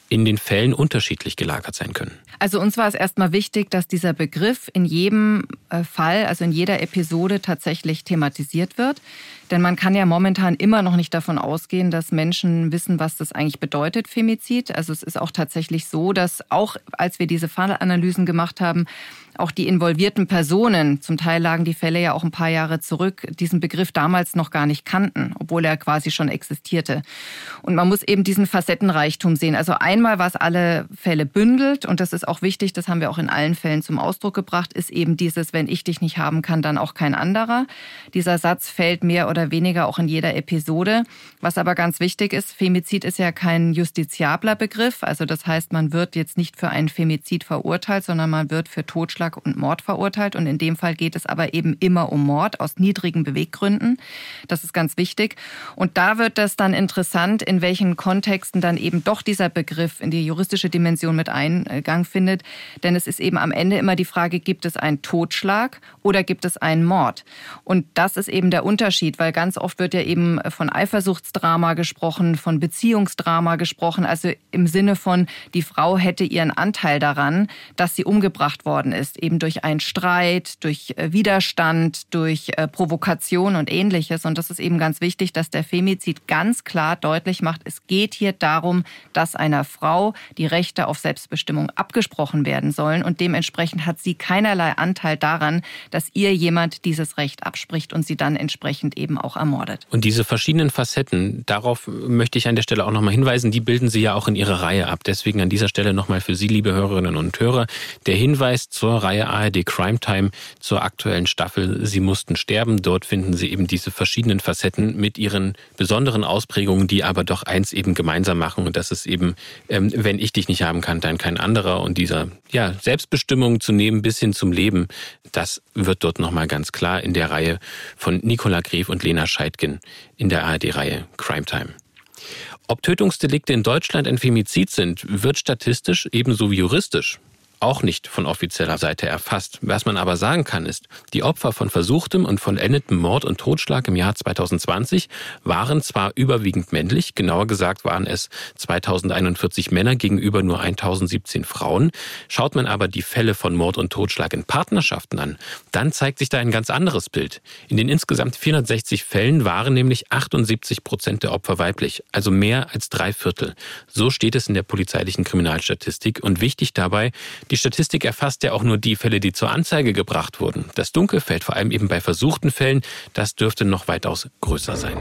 in den Fällen unterschiedlich gelagert sein können? Also uns war es erstmal wichtig, dass dieser Begriff in jedem äh, Fall, also in jeder Episode tatsächlich thematisiert wird. Denn man kann ja momentan immer noch nicht davon ausgehen, dass Menschen wissen, was das eigentlich bedeutet, Femizid. Also es ist auch tatsächlich so, dass auch als wir diese Fallanalysen gemacht haben, auch die involvierten Personen, zum Teil lagen die Fälle ja auch ein paar Jahre zurück, diesen Begriff damals noch gar nicht kannten, obwohl er quasi schon existierte. Und man muss eben diesen Facettenreichtum sehen. Also einmal, was alle Fälle bündelt, und das ist auch wichtig, das haben wir auch in allen Fällen zum Ausdruck gebracht, ist eben dieses, wenn ich dich nicht haben kann, dann auch kein anderer. Dieser Satz fällt mehr oder weniger auch in jeder Episode. Was aber ganz wichtig ist, Femizid ist ja kein justiziabler Begriff. Also das heißt, man wird jetzt nicht für einen Femizid verurteilt, sondern man wird für Totschlag Totschlag und Mord verurteilt. Und in dem Fall geht es aber eben immer um Mord aus niedrigen Beweggründen. Das ist ganz wichtig. Und da wird es dann interessant, in welchen Kontexten dann eben doch dieser Begriff in die juristische Dimension mit Eingang findet. Denn es ist eben am Ende immer die Frage, gibt es einen Totschlag oder gibt es einen Mord? Und das ist eben der Unterschied, weil ganz oft wird ja eben von Eifersuchtsdrama gesprochen, von Beziehungsdrama gesprochen, also im Sinne von, die Frau hätte ihren Anteil daran, dass sie umgebracht worden ist, eben durch einen Streit, durch äh, Widerstand, durch äh, Provokation und ähnliches. Und das ist eben ganz wichtig, dass der Femizid ganz klar deutlich macht, es geht hier darum, dass einer Frau die Rechte auf Selbstbestimmung abgesprochen werden sollen. Und dementsprechend hat sie keinerlei Anteil daran, dass ihr jemand dieses Recht abspricht und sie dann entsprechend eben auch ermordet. Und diese verschiedenen Facetten, darauf möchte ich an der Stelle auch nochmal hinweisen, die bilden Sie ja auch in Ihrer Reihe ab. Deswegen an dieser Stelle nochmal für Sie, liebe Hörerinnen und Hörer, der Hinweis zur Reihe ARD Crime Time zur aktuellen Staffel Sie mussten sterben. Dort finden Sie eben diese verschiedenen Facetten mit ihren besonderen Ausprägungen, die aber doch eins eben gemeinsam machen und das ist eben, ähm, wenn ich dich nicht haben kann, dann kein anderer und dieser ja, Selbstbestimmung zu nehmen bis hin zum Leben, das wird dort nochmal ganz klar in der Reihe von Nicola Gref und Lena Scheidgen in der ARD-Reihe Crime Time. Ob Tötungsdelikte in Deutschland ein Femizid sind, wird statistisch ebenso wie juristisch auch nicht von offizieller Seite erfasst. Was man aber sagen kann, ist, die Opfer von versuchtem und vollendetem Mord und Totschlag im Jahr 2020 waren zwar überwiegend männlich, genauer gesagt waren es 2041 Männer gegenüber nur 1017 Frauen. Schaut man aber die Fälle von Mord und Totschlag in Partnerschaften an, dann zeigt sich da ein ganz anderes Bild. In den insgesamt 460 Fällen waren nämlich 78 Prozent der Opfer weiblich, also mehr als drei Viertel. So steht es in der polizeilichen Kriminalstatistik und wichtig dabei, die Statistik erfasst ja auch nur die Fälle, die zur Anzeige gebracht wurden. Das Dunkelfeld, vor allem eben bei versuchten Fällen, das dürfte noch weitaus größer sein.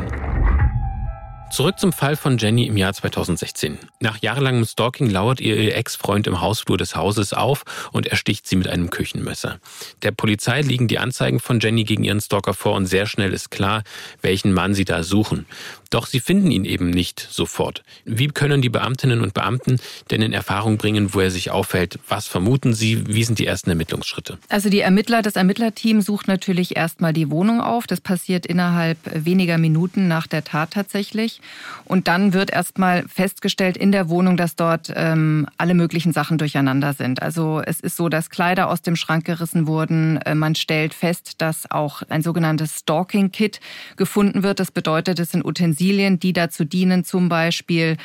Zurück zum Fall von Jenny im Jahr 2016. Nach jahrelangem Stalking lauert ihr Ex-Freund im Hausflur des Hauses auf und ersticht sie mit einem Küchenmesser. Der Polizei liegen die Anzeigen von Jenny gegen ihren Stalker vor und sehr schnell ist klar, welchen Mann sie da suchen. Doch sie finden ihn eben nicht sofort. Wie können die Beamtinnen und Beamten denn in Erfahrung bringen, wo er sich aufhält? Was vermuten Sie? Wie sind die ersten Ermittlungsschritte? Also die Ermittler, das Ermittlerteam sucht natürlich erstmal die Wohnung auf. Das passiert innerhalb weniger Minuten nach der Tat tatsächlich. Und dann wird erstmal festgestellt in der Wohnung, dass dort ähm, alle möglichen Sachen durcheinander sind. Also es ist so, dass Kleider aus dem Schrank gerissen wurden. Äh, man stellt fest, dass auch ein sogenanntes Stalking-Kit gefunden wird. Das bedeutet, es sind Utensilien, die dazu dienen, zum Beispiel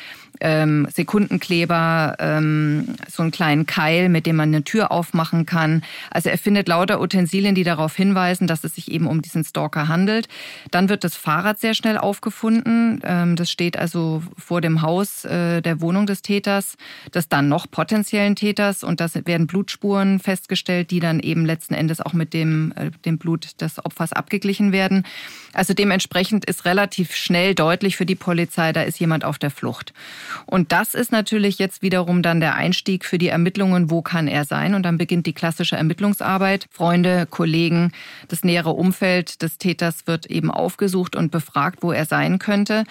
ähm, Sekundenkleber, ähm, so einen kleinen Keil, mit dem man eine Tür aufmachen kann. Also er findet lauter Utensilien, die darauf hinweisen, dass es sich eben um diesen Stalker handelt. Dann wird das Fahrrad sehr schnell aufgefunden. Ähm, das steht also vor dem Haus äh, der Wohnung des Täters, des dann noch potenziellen Täters. Und das werden Blutspuren festgestellt, die dann eben letzten Endes auch mit dem, äh, dem Blut des Opfers abgeglichen werden. Also dementsprechend ist relativ schnell deutlich für die Polizei, da ist jemand auf der Flucht. Und das ist natürlich jetzt wiederum dann der Einstieg für die Ermittlungen, wo kann er sein? Und dann beginnt die klassische Ermittlungsarbeit. Freunde, Kollegen, das nähere Umfeld des Täters wird eben aufgesucht und befragt, wo er sein könnte.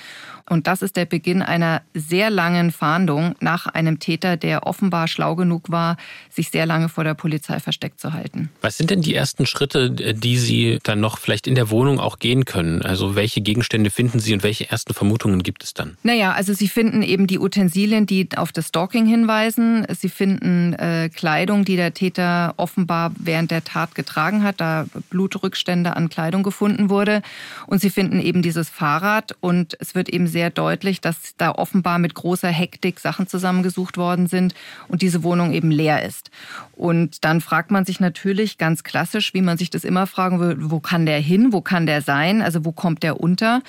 Und das ist der Beginn einer sehr langen Fahndung nach einem Täter, der offenbar schlau genug war, sich sehr lange vor der Polizei versteckt zu halten. Was sind denn die ersten Schritte, die Sie dann noch vielleicht in der Wohnung auch gehen können? Also welche Gegenstände finden Sie und welche ersten Vermutungen gibt es dann? Naja, also Sie finden eben die Utensilien, die auf das Stalking hinweisen. Sie finden äh, Kleidung, die der Täter offenbar während der Tat getragen hat, da Blutrückstände an Kleidung gefunden wurde. Und Sie finden eben dieses Fahrrad und es wird eben sehr deutlich, dass da offenbar mit großer Hektik Sachen zusammengesucht worden sind und diese Wohnung eben leer ist. Und dann fragt man sich natürlich ganz klassisch, wie man sich das immer fragen will, wo kann der hin, wo kann der sein, also wo kommt der unter?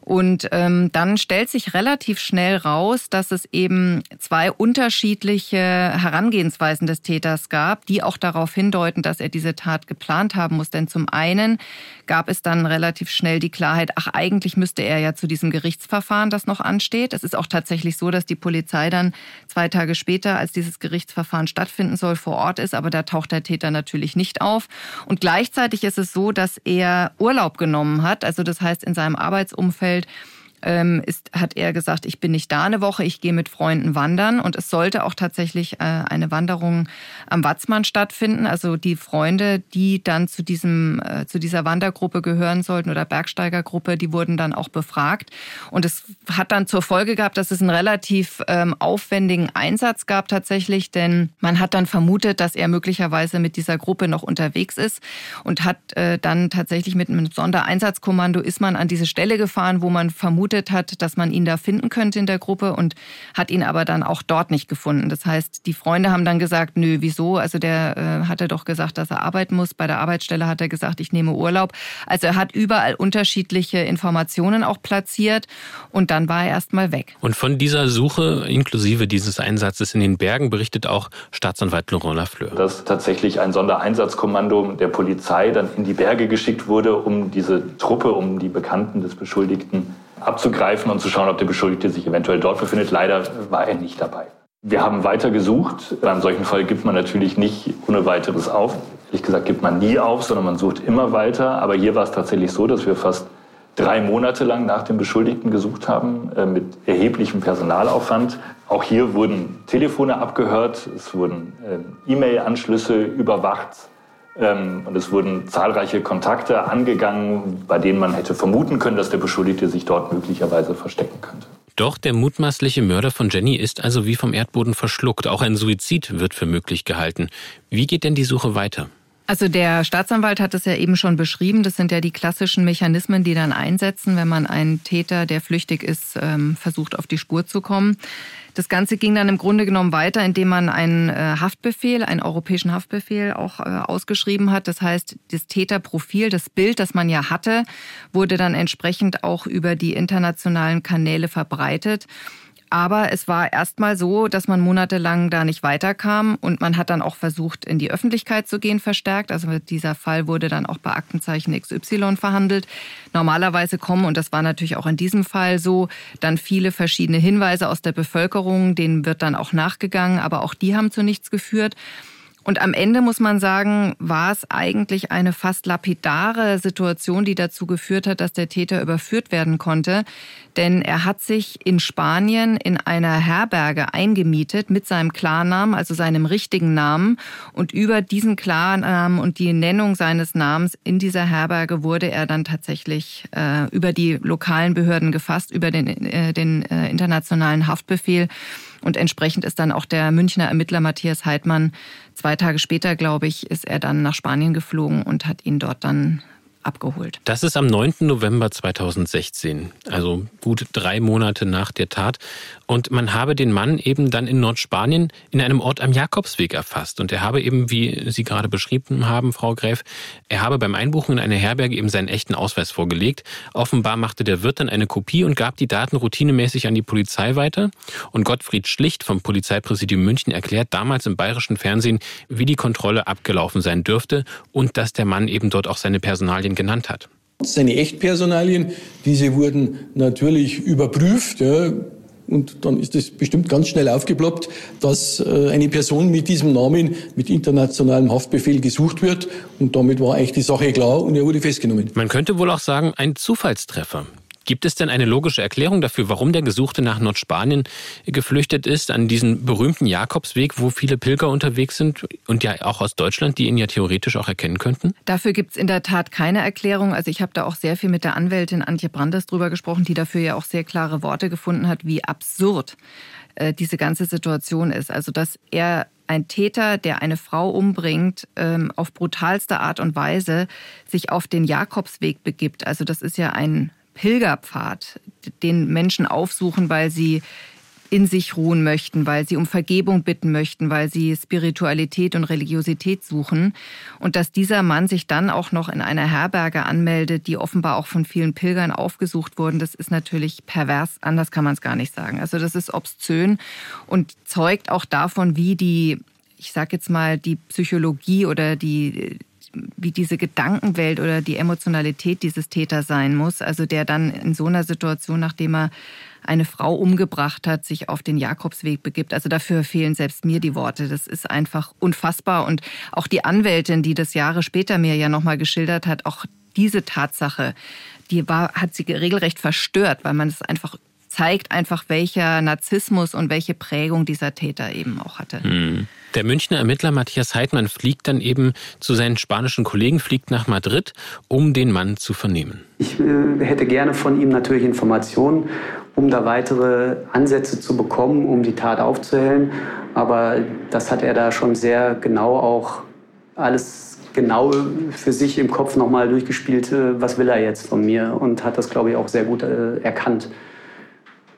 Und ähm, dann stellt sich relativ schnell raus, dass es eben zwei unterschiedliche Herangehensweisen des Täters gab, die auch darauf hindeuten, dass er diese Tat geplant haben muss. Denn zum einen gab es dann relativ schnell die Klarheit, ach eigentlich müsste er ja zu diesem Gerichtsverfahren, das noch ansteht. Es ist auch tatsächlich so, dass die Polizei dann zwei Tage später, als dieses Gerichtsverfahren stattfinden soll, vor Ort ist, aber da taucht der Täter natürlich nicht auf. Und gleichzeitig ist es so, dass er Urlaub genommen hat, also das heißt in seinem Arbeitsumfeld ähm, ist, hat er gesagt, ich bin nicht da eine Woche, ich gehe mit Freunden wandern. Und es sollte auch tatsächlich äh, eine Wanderung am Watzmann stattfinden. Also die Freunde, die dann zu, diesem, äh, zu dieser Wandergruppe gehören sollten oder Bergsteigergruppe, die wurden dann auch befragt. Und es hat dann zur Folge gehabt, dass es einen relativ ähm, aufwendigen Einsatz gab tatsächlich, denn man hat dann vermutet, dass er möglicherweise mit dieser Gruppe noch unterwegs ist und hat äh, dann tatsächlich mit einem Sondereinsatzkommando ist man an diese Stelle gefahren, wo man vermutet, vermutet hat, dass man ihn da finden könnte in der Gruppe und hat ihn aber dann auch dort nicht gefunden. Das heißt, die Freunde haben dann gesagt, nö, wieso? Also der äh, hatte doch gesagt, dass er arbeiten muss. Bei der Arbeitsstelle hat er gesagt, ich nehme Urlaub. Also er hat überall unterschiedliche Informationen auch platziert und dann war er erstmal weg. Und von dieser Suche inklusive dieses Einsatzes in den Bergen berichtet auch Staatsanwalt Laurent Lafleur. Dass tatsächlich ein Sondereinsatzkommando der Polizei dann in die Berge geschickt wurde, um diese Truppe, um die Bekannten des Beschuldigten abzugreifen und zu schauen, ob der Beschuldigte sich eventuell dort befindet. Leider war er nicht dabei. Wir haben weiter gesucht. Bei einem solchen Fall gibt man natürlich nicht ohne weiteres auf. Ehrlich gesagt gibt man nie auf, sondern man sucht immer weiter. Aber hier war es tatsächlich so, dass wir fast drei Monate lang nach dem Beschuldigten gesucht haben, äh, mit erheblichem Personalaufwand. Auch hier wurden Telefone abgehört, es wurden äh, E-Mail-Anschlüsse überwacht. Ähm, und es wurden zahlreiche Kontakte angegangen, bei denen man hätte vermuten können, dass der Beschuldigte sich dort möglicherweise verstecken könnte. Doch der mutmaßliche Mörder von Jenny ist also wie vom Erdboden verschluckt. Auch ein Suizid wird für möglich gehalten. Wie geht denn die Suche weiter? Also der Staatsanwalt hat es ja eben schon beschrieben. Das sind ja die klassischen Mechanismen, die dann einsetzen, wenn man einen Täter, der flüchtig ist, ähm, versucht auf die Spur zu kommen. Das Ganze ging dann im Grunde genommen weiter, indem man einen äh, Haftbefehl, einen europäischen Haftbefehl auch äh, ausgeschrieben hat. Das heißt, das Täterprofil, das Bild, das man ja hatte, wurde dann entsprechend auch über die internationalen Kanäle verbreitet. Aber es war erstmal so, dass man monatelang da nicht weiterkam und man hat dann auch versucht, in die Öffentlichkeit zu gehen, verstärkt. Also dieser Fall wurde dann auch bei Aktenzeichen XY verhandelt. Normalerweise kommen, und das war natürlich auch in diesem Fall so, dann viele verschiedene Hinweise aus der Bevölkerung, denen wird dann auch nachgegangen, aber auch die haben zu nichts geführt. Und am Ende muss man sagen, war es eigentlich eine fast lapidare Situation, die dazu geführt hat, dass der Täter überführt werden konnte. Denn er hat sich in Spanien in einer Herberge eingemietet mit seinem Klarnamen, also seinem richtigen Namen. Und über diesen Klarnamen und die Nennung seines Namens in dieser Herberge wurde er dann tatsächlich äh, über die lokalen Behörden gefasst, über den, äh, den äh, internationalen Haftbefehl. Und entsprechend ist dann auch der Münchner Ermittler Matthias Heidmann zwei Tage später, glaube ich, ist er dann nach Spanien geflogen und hat ihn dort dann abgeholt. Das ist am 9. November 2016, also gut drei Monate nach der Tat. Und man habe den Mann eben dann in Nordspanien in einem Ort am Jakobsweg erfasst. Und er habe eben, wie Sie gerade beschrieben haben, Frau Gräf, er habe beim Einbuchen in eine Herberge eben seinen echten Ausweis vorgelegt. Offenbar machte der Wirt dann eine Kopie und gab die Daten routinemäßig an die Polizei weiter. Und Gottfried Schlicht vom Polizeipräsidium München erklärt damals im bayerischen Fernsehen, wie die Kontrolle abgelaufen sein dürfte und dass der Mann eben dort auch seine Personalien genannt hat. Seine Echtpersonalien, diese wurden natürlich überprüft. Ja. Und dann ist es bestimmt ganz schnell aufgeploppt, dass äh, eine Person mit diesem Namen mit internationalem Haftbefehl gesucht wird. Und damit war eigentlich die Sache klar und er wurde festgenommen. Man könnte wohl auch sagen, ein Zufallstreffer. Gibt es denn eine logische Erklärung dafür, warum der Gesuchte nach Nordspanien geflüchtet ist, an diesen berühmten Jakobsweg, wo viele Pilger unterwegs sind und ja auch aus Deutschland, die ihn ja theoretisch auch erkennen könnten? Dafür gibt es in der Tat keine Erklärung. Also ich habe da auch sehr viel mit der Anwältin Antje Brandes drüber gesprochen, die dafür ja auch sehr klare Worte gefunden hat, wie absurd äh, diese ganze Situation ist. Also dass er ein Täter, der eine Frau umbringt, ähm, auf brutalste Art und Weise sich auf den Jakobsweg begibt. Also das ist ja ein Pilgerpfad, den Menschen aufsuchen, weil sie in sich ruhen möchten, weil sie um Vergebung bitten möchten, weil sie Spiritualität und Religiosität suchen. Und dass dieser Mann sich dann auch noch in einer Herberge anmeldet, die offenbar auch von vielen Pilgern aufgesucht wurden, das ist natürlich pervers, anders kann man es gar nicht sagen. Also das ist obszön und zeugt auch davon, wie die, ich sag jetzt mal, die Psychologie oder die wie diese Gedankenwelt oder die Emotionalität dieses Täters sein muss. Also der dann in so einer Situation, nachdem er eine Frau umgebracht hat, sich auf den Jakobsweg begibt. Also dafür fehlen selbst mir die Worte. Das ist einfach unfassbar. Und auch die Anwältin, die das Jahre später mir ja nochmal geschildert hat, auch diese Tatsache, die war, hat sie regelrecht verstört, weil man es einfach zeigt einfach, welcher Narzissmus und welche Prägung dieser Täter eben auch hatte. Hm. Der Münchner Ermittler Matthias Heidmann fliegt dann eben zu seinen spanischen Kollegen, fliegt nach Madrid, um den Mann zu vernehmen. Ich äh, hätte gerne von ihm natürlich Informationen, um da weitere Ansätze zu bekommen, um die Tat aufzuhellen. Aber das hat er da schon sehr genau auch alles genau für sich im Kopf nochmal durchgespielt, äh, was will er jetzt von mir und hat das, glaube ich, auch sehr gut äh, erkannt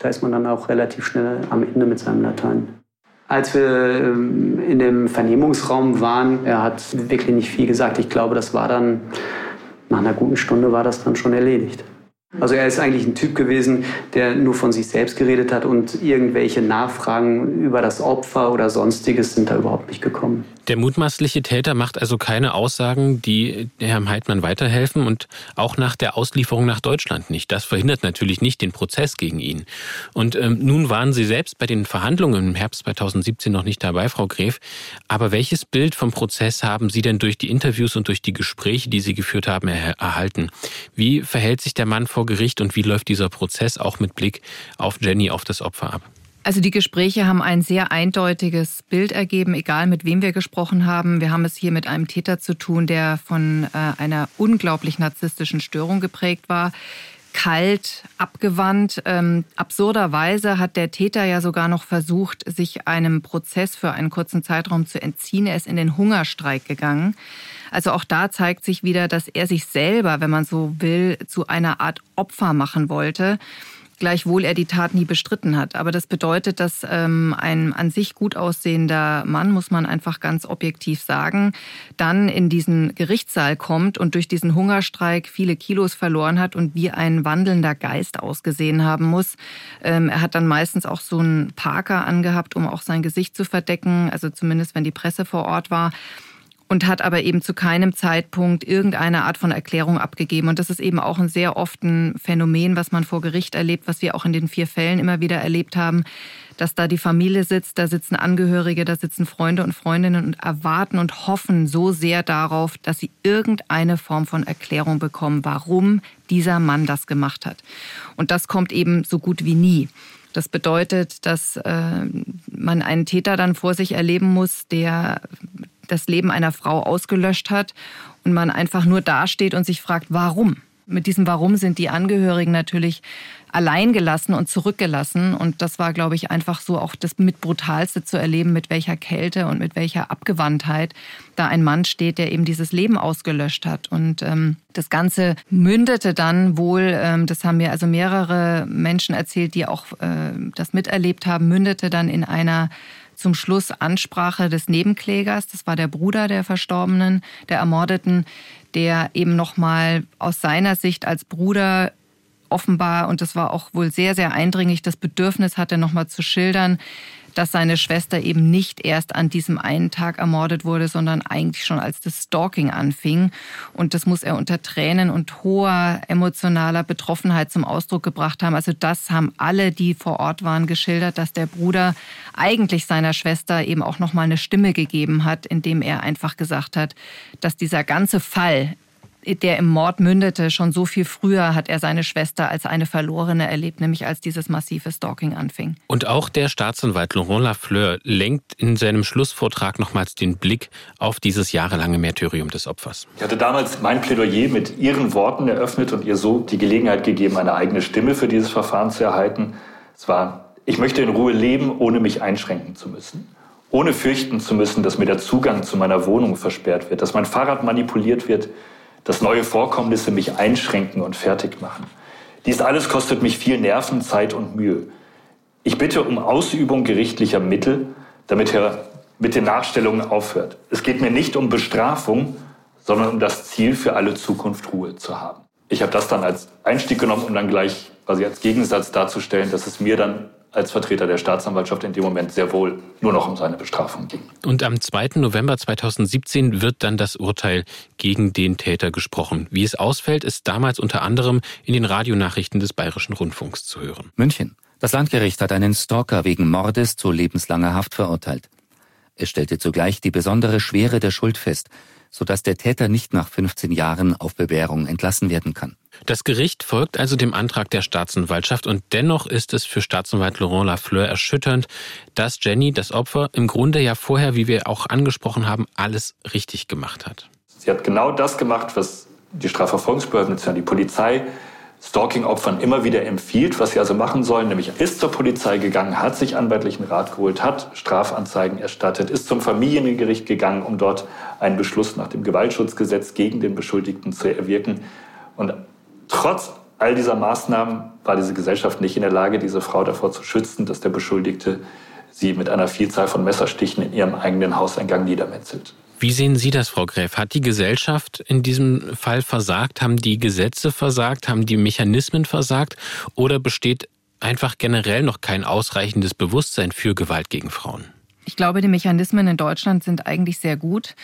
da ist man dann auch relativ schnell am Ende mit seinem Latein. Als wir ähm, in dem Vernehmungsraum waren, er hat wirklich nicht viel gesagt. Ich glaube, das war dann, nach einer guten Stunde war das dann schon erledigt. Also er ist eigentlich ein Typ gewesen, der nur von sich selbst geredet hat und irgendwelche Nachfragen über das Opfer oder sonstiges sind da überhaupt nicht gekommen. Der mutmaßliche Täter macht also keine Aussagen, die Herrn Heidmann weiterhelfen und auch nach der Auslieferung nach Deutschland nicht. Das verhindert natürlich nicht den Prozess gegen ihn. Und ähm, nun waren Sie selbst bei den Verhandlungen im Herbst 2017 noch nicht dabei, Frau Gref. Aber welches Bild vom Prozess haben Sie denn durch die Interviews und durch die Gespräche, die Sie geführt haben, er erhalten? Wie verhält sich der Mann vor Gericht und wie läuft dieser Prozess auch mit Blick auf Jenny, auf das Opfer ab? Also die Gespräche haben ein sehr eindeutiges Bild ergeben, egal mit wem wir gesprochen haben. Wir haben es hier mit einem Täter zu tun, der von äh, einer unglaublich narzisstischen Störung geprägt war. Kalt, abgewandt. Ähm, absurderweise hat der Täter ja sogar noch versucht, sich einem Prozess für einen kurzen Zeitraum zu entziehen. Er ist in den Hungerstreik gegangen. Also auch da zeigt sich wieder, dass er sich selber, wenn man so will, zu einer Art Opfer machen wollte gleichwohl er die Tat nie bestritten hat. Aber das bedeutet, dass ähm, ein an sich gut aussehender Mann, muss man einfach ganz objektiv sagen, dann in diesen Gerichtssaal kommt und durch diesen Hungerstreik viele Kilos verloren hat und wie ein wandelnder Geist ausgesehen haben muss. Ähm, er hat dann meistens auch so einen Parker angehabt, um auch sein Gesicht zu verdecken, also zumindest wenn die Presse vor Ort war und hat aber eben zu keinem Zeitpunkt irgendeine Art von Erklärung abgegeben. Und das ist eben auch ein sehr oft ein Phänomen, was man vor Gericht erlebt, was wir auch in den vier Fällen immer wieder erlebt haben, dass da die Familie sitzt, da sitzen Angehörige, da sitzen Freunde und Freundinnen und erwarten und hoffen so sehr darauf, dass sie irgendeine Form von Erklärung bekommen, warum dieser Mann das gemacht hat. Und das kommt eben so gut wie nie. Das bedeutet, dass äh, man einen Täter dann vor sich erleben muss, der das Leben einer Frau ausgelöscht hat und man einfach nur dasteht und sich fragt, warum? Mit diesem Warum sind die Angehörigen natürlich alleingelassen und zurückgelassen. Und das war, glaube ich, einfach so auch das mit brutalste zu erleben, mit welcher Kälte und mit welcher Abgewandtheit da ein Mann steht, der eben dieses Leben ausgelöscht hat. Und ähm, das Ganze mündete dann wohl, ähm, das haben mir also mehrere Menschen erzählt, die auch äh, das miterlebt haben, mündete dann in einer zum Schluss Ansprache des Nebenklägers. Das war der Bruder der Verstorbenen, der Ermordeten, der eben nochmal aus seiner Sicht als Bruder offenbar, und das war auch wohl sehr, sehr eindringlich, das Bedürfnis hatte, nochmal zu schildern, dass seine Schwester eben nicht erst an diesem einen Tag ermordet wurde, sondern eigentlich schon als das Stalking anfing. Und das muss er unter Tränen und hoher emotionaler Betroffenheit zum Ausdruck gebracht haben. Also das haben alle, die vor Ort waren, geschildert, dass der Bruder eigentlich seiner Schwester eben auch noch mal eine Stimme gegeben hat, indem er einfach gesagt hat, dass dieser ganze Fall der im Mord mündete, schon so viel früher hat er seine Schwester als eine Verlorene erlebt, nämlich als dieses massive Stalking anfing. Und auch der Staatsanwalt Laurent Lafleur lenkt in seinem Schlussvortrag nochmals den Blick auf dieses jahrelange Märtyrium des Opfers. Ich hatte damals mein Plädoyer mit Ihren Worten eröffnet und ihr so die Gelegenheit gegeben, eine eigene Stimme für dieses Verfahren zu erhalten. Es war, ich möchte in Ruhe leben, ohne mich einschränken zu müssen ohne fürchten zu müssen, dass mir der Zugang zu meiner Wohnung versperrt wird, dass mein Fahrrad manipuliert wird, dass neue Vorkommnisse mich einschränken und fertig machen. Dies alles kostet mich viel Nerven, Zeit und Mühe. Ich bitte um Ausübung gerichtlicher Mittel, damit er mit den Nachstellungen aufhört. Es geht mir nicht um Bestrafung, sondern um das Ziel, für alle Zukunft Ruhe zu haben. Ich habe das dann als Einstieg genommen, um dann gleich quasi als Gegensatz darzustellen, dass es mir dann als Vertreter der Staatsanwaltschaft in dem Moment sehr wohl nur noch um seine Bestrafung ging. Und am 2. November 2017 wird dann das Urteil gegen den Täter gesprochen. Wie es ausfällt, ist damals unter anderem in den Radionachrichten des Bayerischen Rundfunks zu hören. München. Das Landgericht hat einen Stalker wegen Mordes zu lebenslanger Haft verurteilt. Es stellte zugleich die besondere Schwere der Schuld fest. sodass der Täter nicht nach 15 Jahren auf Bewährung entlassen werden kann. Das Gericht folgt also dem Antrag der Staatsanwaltschaft und dennoch ist es für Staatsanwalt Laurent Lafleur erschütternd, dass Jenny, das Opfer, im Grunde ja vorher, wie wir auch angesprochen haben, alles richtig gemacht hat. Sie hat genau das gemacht, was die Strafverfolgungsbehörden, die Polizei Stalking-Opfern immer wieder empfiehlt, was sie also machen sollen, nämlich ist zur Polizei gegangen, hat sich anwaltlichen Rat geholt, hat Strafanzeigen erstattet, ist zum Familiengericht gegangen, um dort einen Beschluss nach dem Gewaltschutzgesetz gegen den Beschuldigten zu erwirken. Und trotz all dieser Maßnahmen war diese Gesellschaft nicht in der Lage, diese Frau davor zu schützen, dass der Beschuldigte sie mit einer Vielzahl von Messerstichen in ihrem eigenen Hauseingang niedermetzelt. Wie sehen Sie das, Frau Gräf? Hat die Gesellschaft in diesem Fall versagt? Haben die Gesetze versagt? Haben die Mechanismen versagt? Oder besteht einfach generell noch kein ausreichendes Bewusstsein für Gewalt gegen Frauen? Ich glaube, die Mechanismen in Deutschland sind eigentlich sehr gut.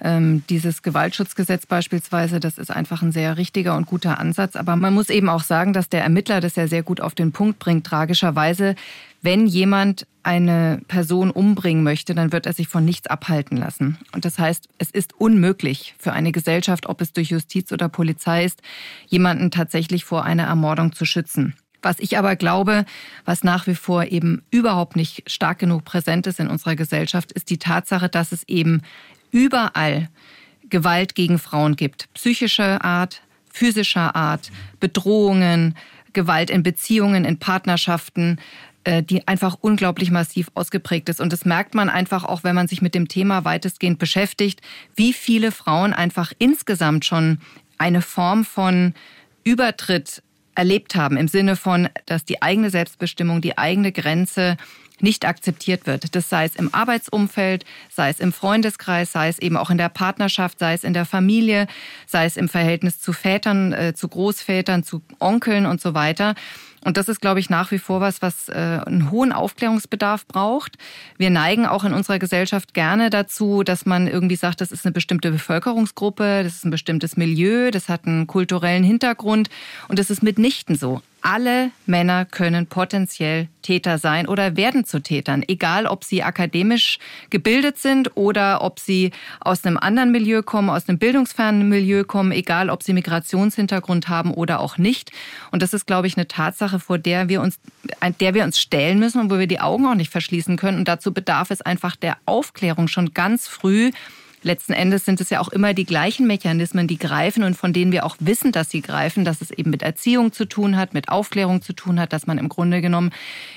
Ähm, dieses Gewaltschutzgesetz beispielsweise, das ist einfach ein sehr richtiger und guter Ansatz. Aber man muss eben auch sagen, dass der Ermittler das ja sehr gut auf den Punkt bringt. Tragischerweise, wenn jemand eine Person umbringen möchte, dann wird er sich von nichts abhalten lassen. Und das heißt, es ist unmöglich für eine Gesellschaft, ob es durch Justiz oder Polizei ist, jemanden tatsächlich vor einer Ermordung zu schützen. Was ich aber glaube, was nach wie vor eben überhaupt nicht stark genug präsent ist in unserer Gesellschaft, ist die Tatsache, dass es eben überall Gewalt gegen Frauen gibt. Psychischer Art, physischer Art, Bedrohungen, Gewalt in Beziehungen, in Partnerschaften, äh, die einfach unglaublich massiv ausgeprägt ist. Und das merkt man einfach auch, wenn man sich mit dem Thema weitestgehend beschäftigt, wie viele Frauen einfach insgesamt schon eine Form von Übertritt erlebt haben, im Sinne von, dass die eigene Selbstbestimmung, die eigene Grenze nicht akzeptiert wird. Das sei es im Arbeitsumfeld, sei es im Freundeskreis, sei es eben auch in der Partnerschaft, sei es in der Familie, sei es im Verhältnis zu Vätern, äh, zu Großvätern, zu Onkeln und so weiter. Und das ist, glaube ich, nach wie vor was, was äh, einen hohen Aufklärungsbedarf braucht. Wir neigen auch in unserer Gesellschaft gerne dazu, dass man irgendwie sagt, das ist eine bestimmte Bevölkerungsgruppe, das ist ein bestimmtes Milieu, das hat einen kulturellen Hintergrund. Und das ist mitnichten so alle Männer können potenziell Täter sein oder werden zu Tätern, egal ob sie akademisch gebildet sind oder ob sie aus einem anderen Milieu kommen, aus einem bildungsfernen Milieu kommen, egal ob sie Migrationshintergrund haben oder auch nicht. Und das ist, glaube ich, eine Tatsache, vor der wir uns, der wir uns stellen müssen und wo wir die Augen auch nicht verschließen können. Und dazu bedarf es einfach der Aufklärung schon ganz früh letzten Endes sind es ja auch immer die gleichen Mechanismen, die greifen und von denen wir auch wissen, dass sie greifen, dass es eben mit Erziehung zu tun hat, mit Aufklärung zu tun hat, dass man im Grunde genommen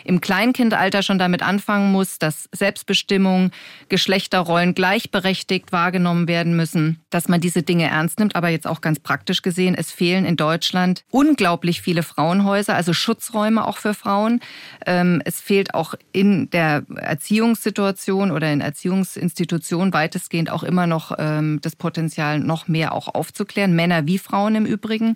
im Kleinkindalter schon damit anfangen muss, dass Selbstbestimmung, Geschlechterrollen gleichberechtigt wahrgenommen werden müssen, dass man diese Dinge ernst nimmt. Aber jetzt auch ganz praktisch gesehen, es fehlen in Deutschland unglaublich viele Frauenhäuser, also Schutzräume auch für Frauen. Ähm, es fehlt auch in der Erziehungssituation oder in Erziehungsinstitutionen weitestgehend auch immer noch ähm, das Potenzial, noch mehr auch aufzuklären. Männer wie Frauen im Übrigen.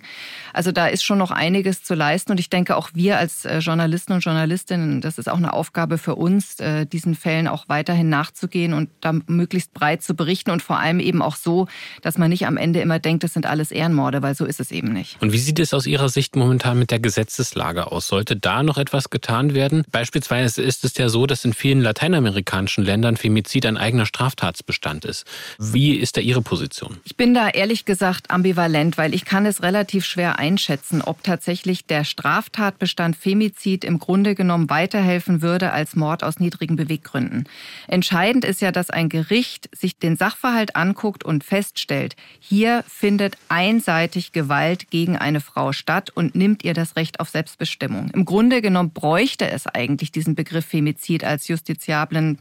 Also da ist schon noch einiges zu leisten. Und ich denke, auch wir als äh, Journalisten und Journalistinnen, das ist auch eine Aufgabe für uns, äh, diesen Fällen auch weiterhin nachzugehen und da möglichst breit zu berichten und vor allem eben auch so, dass man nicht am Ende immer denkt, das sind alles Ehrenmorde, weil so ist es eben nicht. Und wie sieht es aus Ihrer Sicht momentan mit der Gesetzeslage aus? Sollte da noch etwas getan werden? Beispielsweise ist es ja so, dass in vielen lateinamerikanischen Ländern Femizid ein eigener Straftatsbestand ist. Wie ist da Ihre Position? Ich bin da ehrlich gesagt ambivalent, weil ich kann es relativ schwer einschätzen, ob tatsächlich der Straftatbestand Femizid im Grunde genommen weiterhelfen würde als Mord aus niedrigen Beweggründen. Entscheidend ist ja, dass ein Gericht sich den Sachverhalt anguckt und feststellt, hier findet einseitig Gewalt gegen eine Frau statt und nimmt ihr das Recht auf Selbstbestimmung. Im Grunde genommen bräuchte es eigentlich diesen Begriff Femizid als justiziablen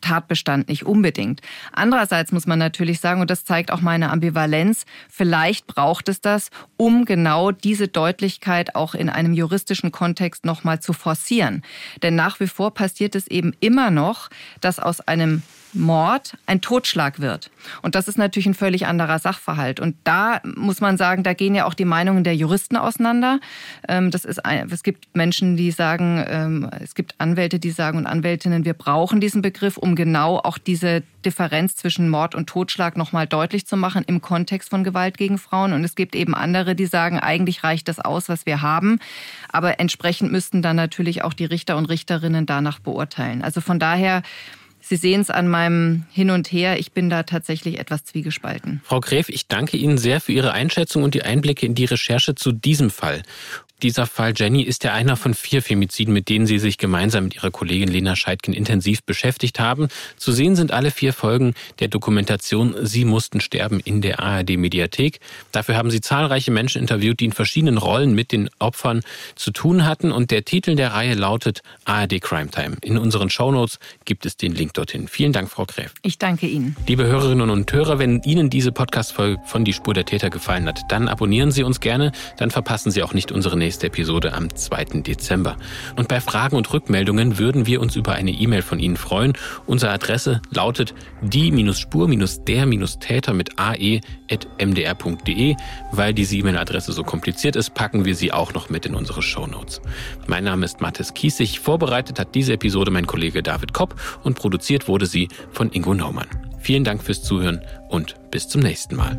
Tatbestand nicht unbedingt. Andererseits muss man natürlich sagen, und das zeigt auch meine Ambivalenz, vielleicht braucht es das, um genau diese Deutlichkeit auch in einem juristischen Kontext nochmal zu forcieren. Denn nach wie vor passiert es eben immer noch, dass aus einem Mord ein Totschlag wird. Und das ist natürlich ein völlig anderer Sachverhalt. Und da muss man sagen, da gehen ja auch die Meinungen der Juristen auseinander. Ähm, das ist, es gibt Menschen, die sagen, ähm, es gibt Anwälte, die sagen und Anwältinnen, wir brauchen diesen Begriff, um genau auch diese Differenz zwischen Mord und Totschlag nochmal deutlich zu machen im Kontext von Gewalt gegen Frauen. Und es gibt eben andere, die sagen, eigentlich reicht das aus, was wir haben. Aber entsprechend müssten dann natürlich auch die Richter und Richterinnen danach beurteilen. Also von daher Sie sehen es an meinem Hin und Her. Ich bin da tatsächlich etwas zwiegespalten. Frau Gräf, ich danke Ihnen sehr für Ihre Einschätzung und die Einblicke in die Recherche zu diesem Fall. Dieser Fall Jenny ist ja einer von vier Femiziden, mit denen Sie sich gemeinsam mit Ihrer Kollegin Lena Scheidkin intensiv beschäftigt haben. Zu sehen sind alle vier Folgen der Dokumentation Sie mussten sterben in der ARD Mediathek. Dafür haben Sie zahlreiche Menschen interviewt, die in verschiedenen Rollen mit den Opfern zu tun hatten. Und der Titel der Reihe lautet ARD Crime Time. In unseren Shownotes gibt es den Link dorthin. Vielen Dank, Frau Gräf. Ich danke Ihnen. Liebe Hörerinnen und Hörer, wenn Ihnen diese Podcast-Folge von Die Spur der Täter gefallen hat, dann abonnieren Sie uns gerne. Dann verpassen Sie auch nicht unsere nächste Episode am 2. Dezember. Und bei Fragen und Rückmeldungen würden wir uns über eine E-Mail von Ihnen freuen. Unsere Adresse lautet die-spur-der-täter mit ae.mdr.de. Weil diese E-Mail-Adresse so kompliziert ist, packen wir sie auch noch mit in unsere Shownotes. Mein Name ist Mathis Kiesig. Vorbereitet hat diese Episode mein Kollege David Kopp und produziert wurde sie von Ingo Naumann. Vielen Dank fürs Zuhören und bis zum nächsten Mal.